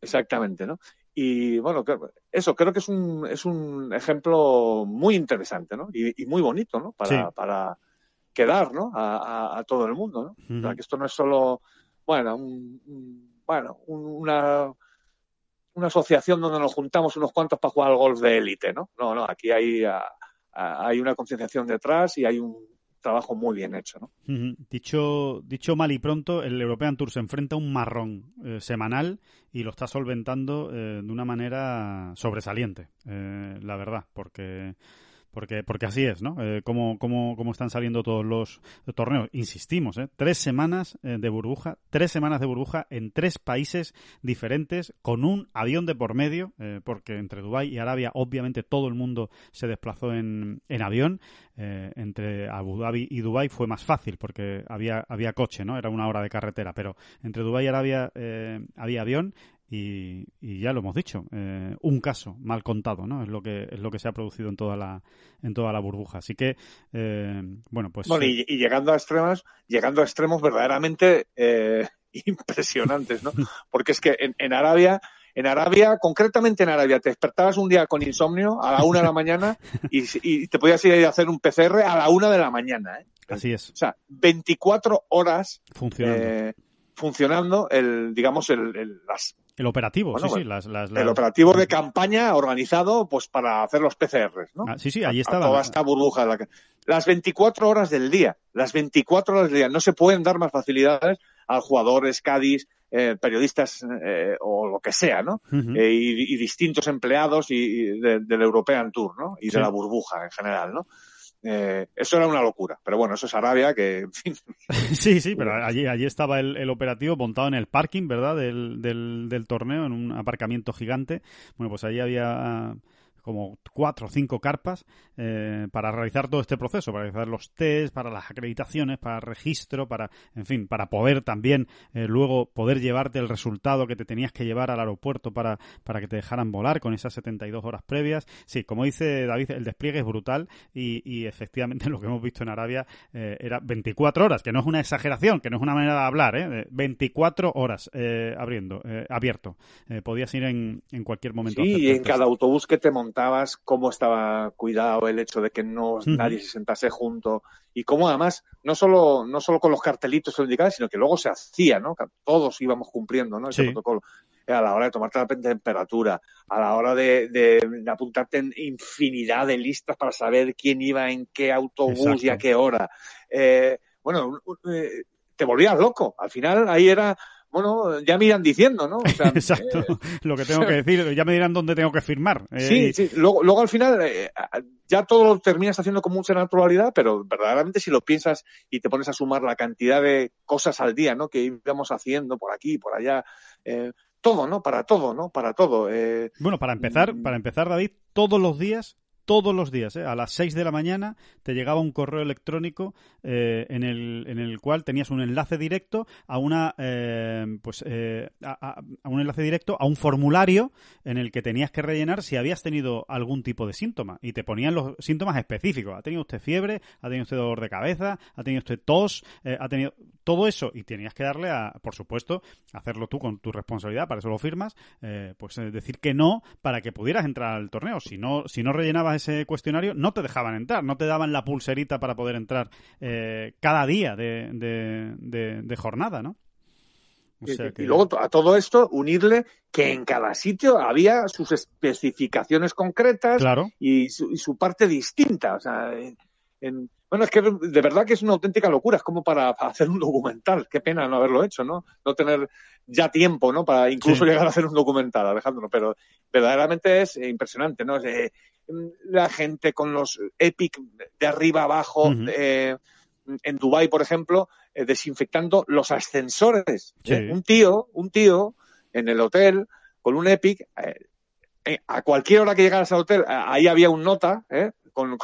Exactamente, ¿no? Y bueno, eso creo que es un, es un ejemplo muy interesante, ¿no? Y, muy bonito, ¿no? Para, para, que dar, ¿no? A, todo el mundo, ¿no? O sea, que esto no es solo, bueno, bueno, una, una asociación donde nos juntamos unos cuantos para jugar al golf de élite, ¿no? No, no, aquí hay, hay una concienciación detrás y hay un trabajo muy bien hecho. ¿no? dicho, dicho mal y pronto, el European Tour se enfrenta a un marrón eh, semanal y lo está solventando eh, de una manera sobresaliente, eh, la verdad, porque porque, porque así es, ¿no? Eh, cómo, cómo, cómo, están saliendo todos los torneos. Insistimos, ¿eh? Tres semanas eh, de burbuja, tres semanas de burbuja en tres países diferentes, con un avión de por medio, eh, porque entre Dubái y Arabia, obviamente, todo el mundo se desplazó en, en avión. entre Abu Dhabi y Dubái fue más fácil, porque había, había coche, ¿no? Era una hora de carretera, pero entre Dubái y Arabia había avión y, ya lo hemos dicho, eh, un caso mal contado, ¿no? Es lo que es lo que se ha producido en toda la en toda la burbuja. Así que eh, bueno, pues y, llegando a extremos, llegando a extremos verdaderamente eh, impresionantes, ¿no? Porque es que en, Arabia en Arabia, concretamente en Arabia, te despertabas un día con insomnio a la una de la mañana y, te podías ir a hacer un PCR a la una de la mañana. ¿eh? Así es. O sea, 24 horas funcionando, funcionando el, digamos, el, las el operativo, sí, sí. Las, El operativo de campaña organizado pues para hacer los PCRs, ¿no? Ah, sí, sí, ahí estaba. toda esta burbuja. Las 24 horas del día, las 24 horas del día. No se pueden dar más facilidades a jugadores, Cádiz, eh, periodistas eh, o lo que sea, ¿no? Eh, y, distintos empleados y, del European Tour, ¿no? Y de la burbuja en general, ¿no? Eh, eso era una locura, pero bueno, eso es Arabia, que en fin. Sí, sí, pero allí, allí estaba el, el operativo montado en el parking, ¿verdad? Del, del, del, torneo, en un aparcamiento gigante. Bueno, pues allí había como cuatro o cinco carpas eh, para realizar todo este proceso, para realizar los test, para las acreditaciones, para registro, para, en fin, para poder también eh, luego poder llevarte el resultado que te tenías que llevar al aeropuerto para, para que te dejaran volar con esas 72 horas previas. Sí, como dice David, el despliegue es brutal y, y efectivamente lo que hemos visto en Arabia eh, era 24 horas, que no es una exageración, que no es una manera de hablar, ¿eh? 24 horas eh, abriendo, abierto. podías ir en, en cualquier momento. Sí, y en cada autobús que te montas cómo estaba cuidado el hecho de que no nadie se sentase junto y cómo además no solo no solo con los cartelitos indicados sino que luego se hacía no todos íbamos cumpliendo no ese protocolo. A la hora de tomarte la temperatura, a la hora de, apuntarte en infinidad de listas para saber quién iba en qué autobús y a qué hora. Eh, bueno, eh, te volvías loco. Al final ahí era bueno, ya me irán diciendo, ¿no? Exacto, eh, lo que tengo que decir, ya me dirán dónde tengo que firmar. Eh, sí, sí, luego, luego al final eh, ya todo lo terminas haciendo con mucha naturalidad, pero verdaderamente si lo piensas y te pones a sumar la cantidad de cosas al día, ¿no? Que íbamos haciendo por aquí, por allá, todo, ¿no? Para todo, ¿no? Para todo. bueno, para empezar, mm. para empezar, David, todos los días todos los días, ¿eh? a las 6 de la mañana, te llegaba un correo electrónico eh, en, el, en el cual tenías un enlace directo a una eh, pues a, un enlace directo a un formulario en el que tenías que rellenar si habías tenido algún tipo de síntoma y te ponían los síntomas específicos. ¿Ha tenido usted fiebre? ¿Ha tenido usted dolor de cabeza? ¿Ha tenido usted tos? ¿Ha tenido todo eso? Y tenías que darle a, por supuesto, hacerlo tú con tu responsabilidad, para eso lo firmas, pues decir que no para que pudieras entrar al torneo. Si no, si no rellenabas ese cuestionario, no te dejaban entrar, no te daban la pulserita para poder entrar eh, cada día de, de, jornada, ¿no? Y luego a todo esto unirle que en cada sitio había sus especificaciones concretas y, su, parte distinta. O sea, en, bueno, es que de verdad que es una auténtica locura, es como para, hacer un documental. Qué pena no haberlo hecho, ¿no? No tener ya tiempo, ¿no? Para incluso llegar a hacer un documental, Alejandro. Pero verdaderamente es impresionante, ¿no? Eh, la gente con los Epic de arriba abajo, eh, en Dubai, por ejemplo, eh, desinfectando los ascensores. Un tío, un tío en el hotel con un Epic, a cualquier hora que llegaras al hotel, ahí había un nota, ¿eh? con,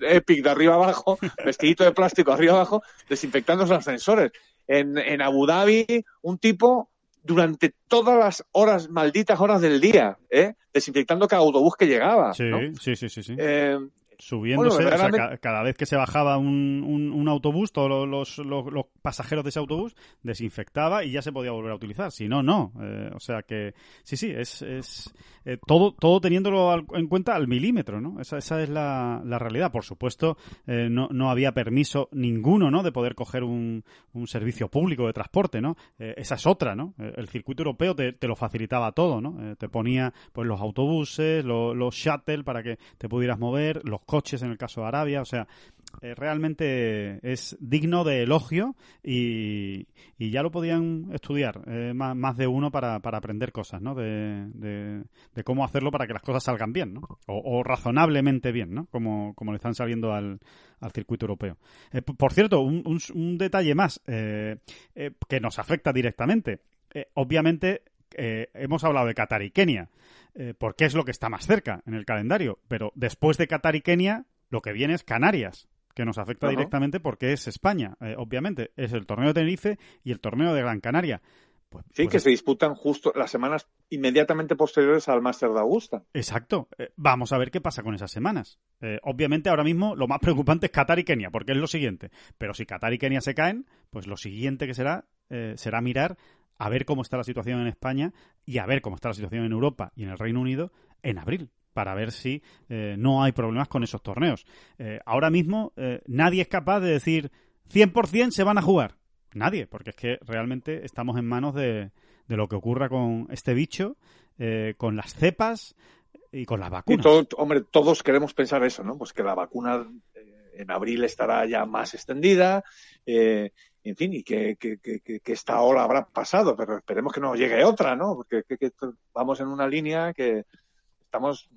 Epic de arriba abajo, vestidito de plástico arriba abajo, desinfectando los ascensores. En, en Abu Dhabi, un tipo durante todas las horas, malditas horas del día, ¿eh? desinfectando cada autobús que llegaba. Sí, sí, sí, sí. Eh, subiéndose, cada vez que se bajaba un, un, autobús, todos los, los, pasajeros de ese autobús desinfectaba y ya se podía volver a utilizar. Si no, no. Eh, o sea que, sí, sí, es, es eh, todo, todo teniéndolo en cuenta al milímetro, ¿no? Esa, esa es la, la realidad. Por supuesto, eh, no, no había permiso ninguno, ¿no? De poder coger un, un servicio público de transporte, ¿no? esa es otra, ¿no? El circuito europeo te, te lo facilitaba todo, ¿no? te ponía, pues, los autobuses, los shuttle para que te pudieras mover, los coches en el caso de Arabia, o sea, eh, realmente es digno de elogio y, ya lo podían estudiar eh, más, de uno para, para aprender cosas, ¿no? De, de, cómo hacerlo para que las cosas salgan bien, ¿no? O, razonablemente bien, ¿no? Como, como le están saliendo al, al circuito europeo. Eh, por cierto, un, un, detalle más que nos afecta directamente. obviamente, hemos hablado de Qatar y Kenia. Eh, porque es lo que está más cerca en el calendario. Pero después de Qatar y Kenia, lo que viene es Canarias, que nos afecta directamente porque es España, eh, obviamente. Es el torneo de Tenerife y el torneo de Gran Canaria. Pues, sí, pues que se disputan justo las semanas inmediatamente posteriores al Máster de Augusta. Exacto. Eh, vamos a ver qué pasa con esas semanas. obviamente ahora mismo lo más preocupante es Qatar y Kenia, porque es lo siguiente. Pero si Qatar y Kenia se caen, pues lo siguiente que será será mirar a ver cómo está la situación en España y a ver cómo está la situación en Europa y en el Reino Unido en abril para ver si eh, no hay problemas con esos torneos. Eh, ahora mismo eh, nadie es capaz de decir 100% se van a jugar. Nadie, porque es que realmente estamos en manos de, de lo que ocurra con este bicho, con las cepas y con las vacunas. Y hombre, todos queremos pensar eso, ¿no? Pues que la vacuna en abril estará ya más extendida, en fin, y que, que, que, que, esta ola habrá pasado, pero esperemos que no llegue otra, ¿no? Porque vamos en una línea que estamos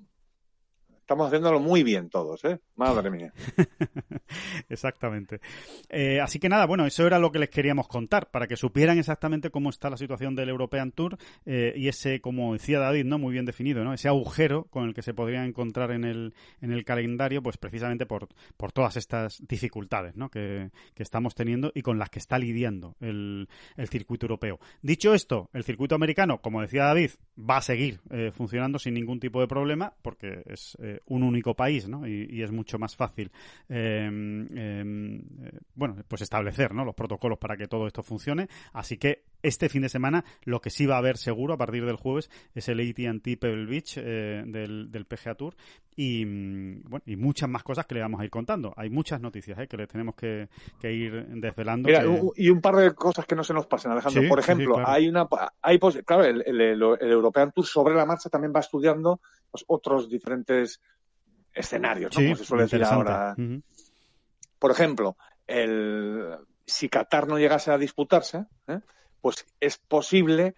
estamos haciéndolo muy bien todos, ¿eh? Madre mía. Exactamente. Eh, así que nada, bueno, eso era lo que les queríamos contar, para que supieran exactamente cómo está la situación del European Tour eh, y ese, como decía David, ¿no? Muy bien definido, ¿no? Ese agujero con el que se podría encontrar en el, en el calendario, pues precisamente por, por todas estas dificultades, ¿no? Que, que estamos teniendo y con las que está lidiando el, el circuito europeo. Dicho esto, el circuito americano, como decía David, va a seguir eh, funcionando sin ningún tipo de problema, porque es un único país, ¿no? Y, es mucho más fácil, em, em, eh, bueno, pues establecer, ¿no? Los protocolos para que todo esto funcione. Así que este fin de semana lo que sí va a haber seguro a partir del jueves es el AT&T Pebble Beach eh, del, del PGA Tour y, mm, bueno, y muchas más cosas que le vamos a ir contando. Hay muchas noticias ¿eh? que les tenemos que, ir desvelando. y un par de cosas que no se nos pasen, Alejandro. Por ejemplo, hay una, hay claro, el, el, European Tour sobre la marcha también va estudiando pues, otros diferentes escenarios, ¿no? como se suele decir ahora. Por ejemplo, el, si Qatar no llegase a disputarse, ¿eh? Pues es posible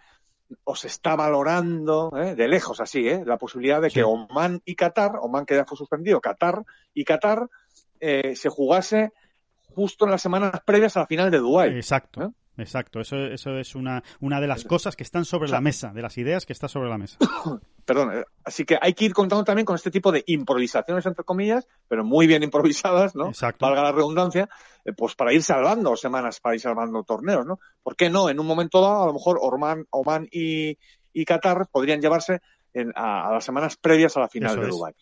o se está valorando ¿eh? de lejos así ¿eh? la posibilidad de que Oman y Qatar, Oman que ya fue suspendido, Qatar y Qatar eh, se jugase justo en las semanas previas a la final de Dubái. Exacto. ¿Eh? Exacto, eso, eso es una, una de las cosas que están sobre la mesa, de las ideas que está sobre la mesa. Perdón, eh, así que hay que ir contando también con este tipo de improvisaciones, entre comillas, pero muy bien improvisadas, ¿no? Exacto. Valga la redundancia, eh, pues para ir salvando semanas, para ir salvando torneos, ¿no? ¿Por qué no? En un momento dado, a lo mejor Oman, Oman y, y Qatar podrían llevarse a, las semanas previas a la final de Dubái.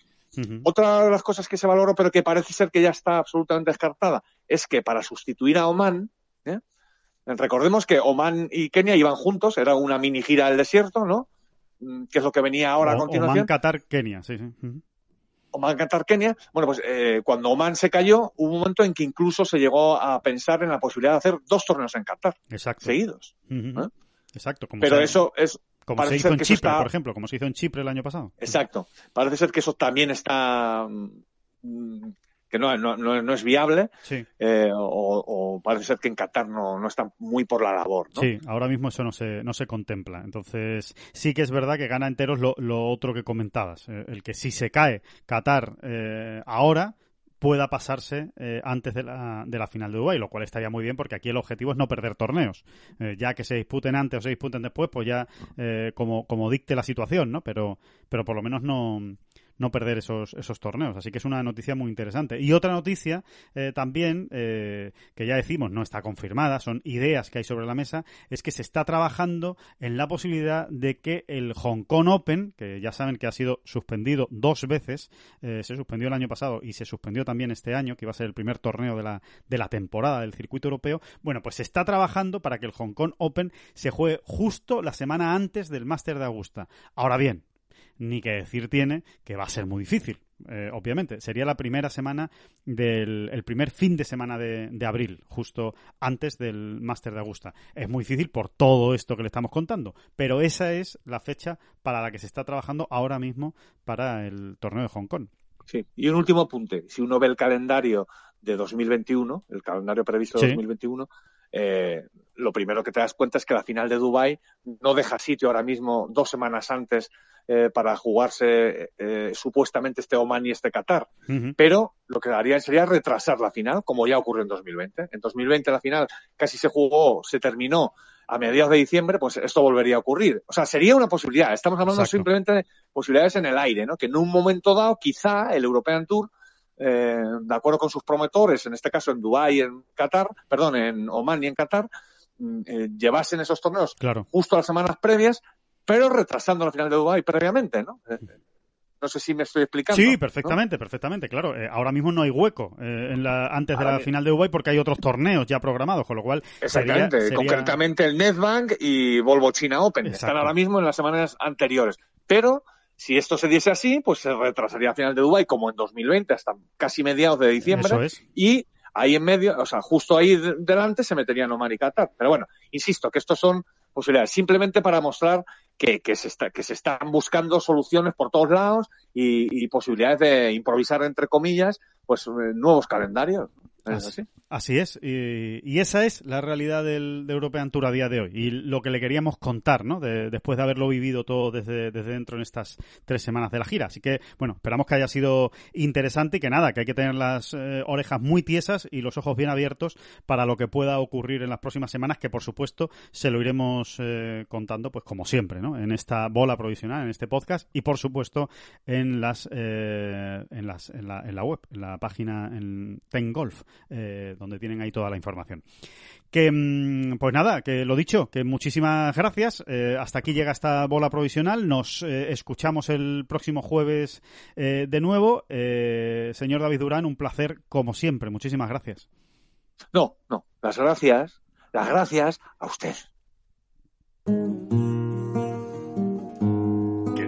Otra de las cosas que se valoró, pero que parece ser que ya está absolutamente descartada, es que para sustituir a Oman, ¿eh? Recordemos que Oman y Kenia iban juntos, era una mini gira del desierto, ¿no? Mm, que es lo que venía ahora a continuación. Oman, Qatar, Kenia, sí, sí. Oman, Qatar, Kenia. Bueno, pues eh, cuando Oman se cayó, hubo un momento en que incluso se llegó a pensar en la posibilidad de hacer dos torneos en Qatar, Exacto. seguidos. Exacto. Como Pero eso es como se hizo en Chipre, por ejemplo, como se hizo en Chipre el año pasado. Exacto. Parece ser que eso también está mm, que no, no, no, es viable eh, o, parece ser que en Qatar no, no está muy por la labor. ¿no? Sí, ahora mismo eso no se, no se contempla. Entonces, sí que es verdad que gana enteros lo, lo otro que comentabas. Eh, el que si se cae Qatar eh, ahora, pueda pasarse antes de la, de la final de Dubái, lo cual estaría muy bien porque aquí el objetivo es no perder torneos. ya que se disputen antes o se disputen después, pues ya como, como dicte la situación, ¿no? Pero, pero por lo menos no, no perder esos, esos torneos. Así que es una noticia muy interesante. Y otra noticia eh, también, eh, que ya decimos no está confirmada, son ideas que hay sobre la mesa, es que se está trabajando en la posibilidad de que el Hong Kong Open, que ya saben que ha sido suspendido dos veces, se suspendió el año pasado y se suspendió también este año, que iba a ser el primer torneo de la, de la temporada del circuito europeo, bueno, pues se está trabajando para que el Hong Kong Open se juegue justo la semana antes del Máster de Augusta. Ahora bien, ni que decir tiene que va a ser muy difícil. Eh, obviamente, sería la primera semana del el primer fin de semana de, de abril, justo antes del Máster de Augusta. Es muy difícil por todo esto que le estamos contando, pero esa es la fecha para la que se está trabajando ahora mismo para el torneo de Hong Kong. Sí, y un último apunte. Si uno ve el calendario de 2021, el calendario previsto de 2021, eh, lo primero que te das cuenta es que la final de Dubai no deja sitio ahora mismo dos semanas antes eh, para jugarse eh, supuestamente este Oman y este Qatar. Pero lo que haría sería retrasar la final, como ya ocurrió en 2020. En 2020 la final casi se jugó, se terminó a mediados de diciembre, pues esto volvería a ocurrir. O sea, sería una posibilidad. Estamos hablando simplemente de posibilidades en el aire, ¿no? Que en un momento dado, quizá el European Tour eh, de acuerdo con sus promotores, en este caso en Dubái y en Qatar, perdón, en Oman y en Qatar, mm, eh, llevasen esos torneos justo a las semanas previas, pero retrasando la final de Dubái previamente, ¿no? Eh, no sé si me estoy explicando. Sí, perfectamente, perfectamente, claro. ahora mismo no hay hueco en la, antes de la final de Dubái porque hay otros torneos ya programados, con lo cual. Exactamente, concretamente el Netbank y Volvo China Open. Están ahora mismo en las semanas anteriores. Pero si esto se diese así, pues se retrasaría a final de Dubái como en 2020 hasta casi mediados de diciembre y ahí en medio, o sea, justo ahí delante se metería Oman y Qatar. Pero bueno, insisto que estos son posibilidades simplemente para mostrar que, que, se, está, que se están buscando soluciones por todos lados y, y posibilidades de improvisar, entre comillas, pues eh, nuevos calendarios. así? Es. Y, esa es la realidad del, de European Tour a día de hoy. Y lo que le queríamos contar, ¿no? después de haberlo vivido todo desde, desde dentro en estas tres semanas de la gira. Así que, bueno, esperamos que haya sido interesante y que nada, que hay que tener las eh, orejas muy tiesas y los ojos bien abiertos para lo que pueda ocurrir en las próximas semanas, que por supuesto se lo iremos eh, contando, pues como siempre, ¿no? En esta bola provisional, en este podcast y por supuesto en las, eh, en las, en la, en la web, en la página en Ten Golf eh, donde tienen ahí toda la información. Que, mm, pues nada, que lo dicho, que muchísimas gracias. Eh, hasta aquí llega esta bola provisional. Nos eh, escuchamos el próximo jueves de nuevo. señor David Durán, un placer como siempre. Muchísimas gracias. No, no, las gracias, las gracias a usted.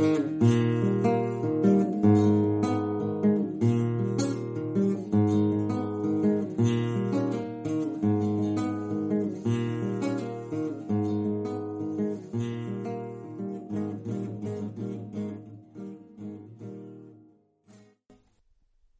Thank you.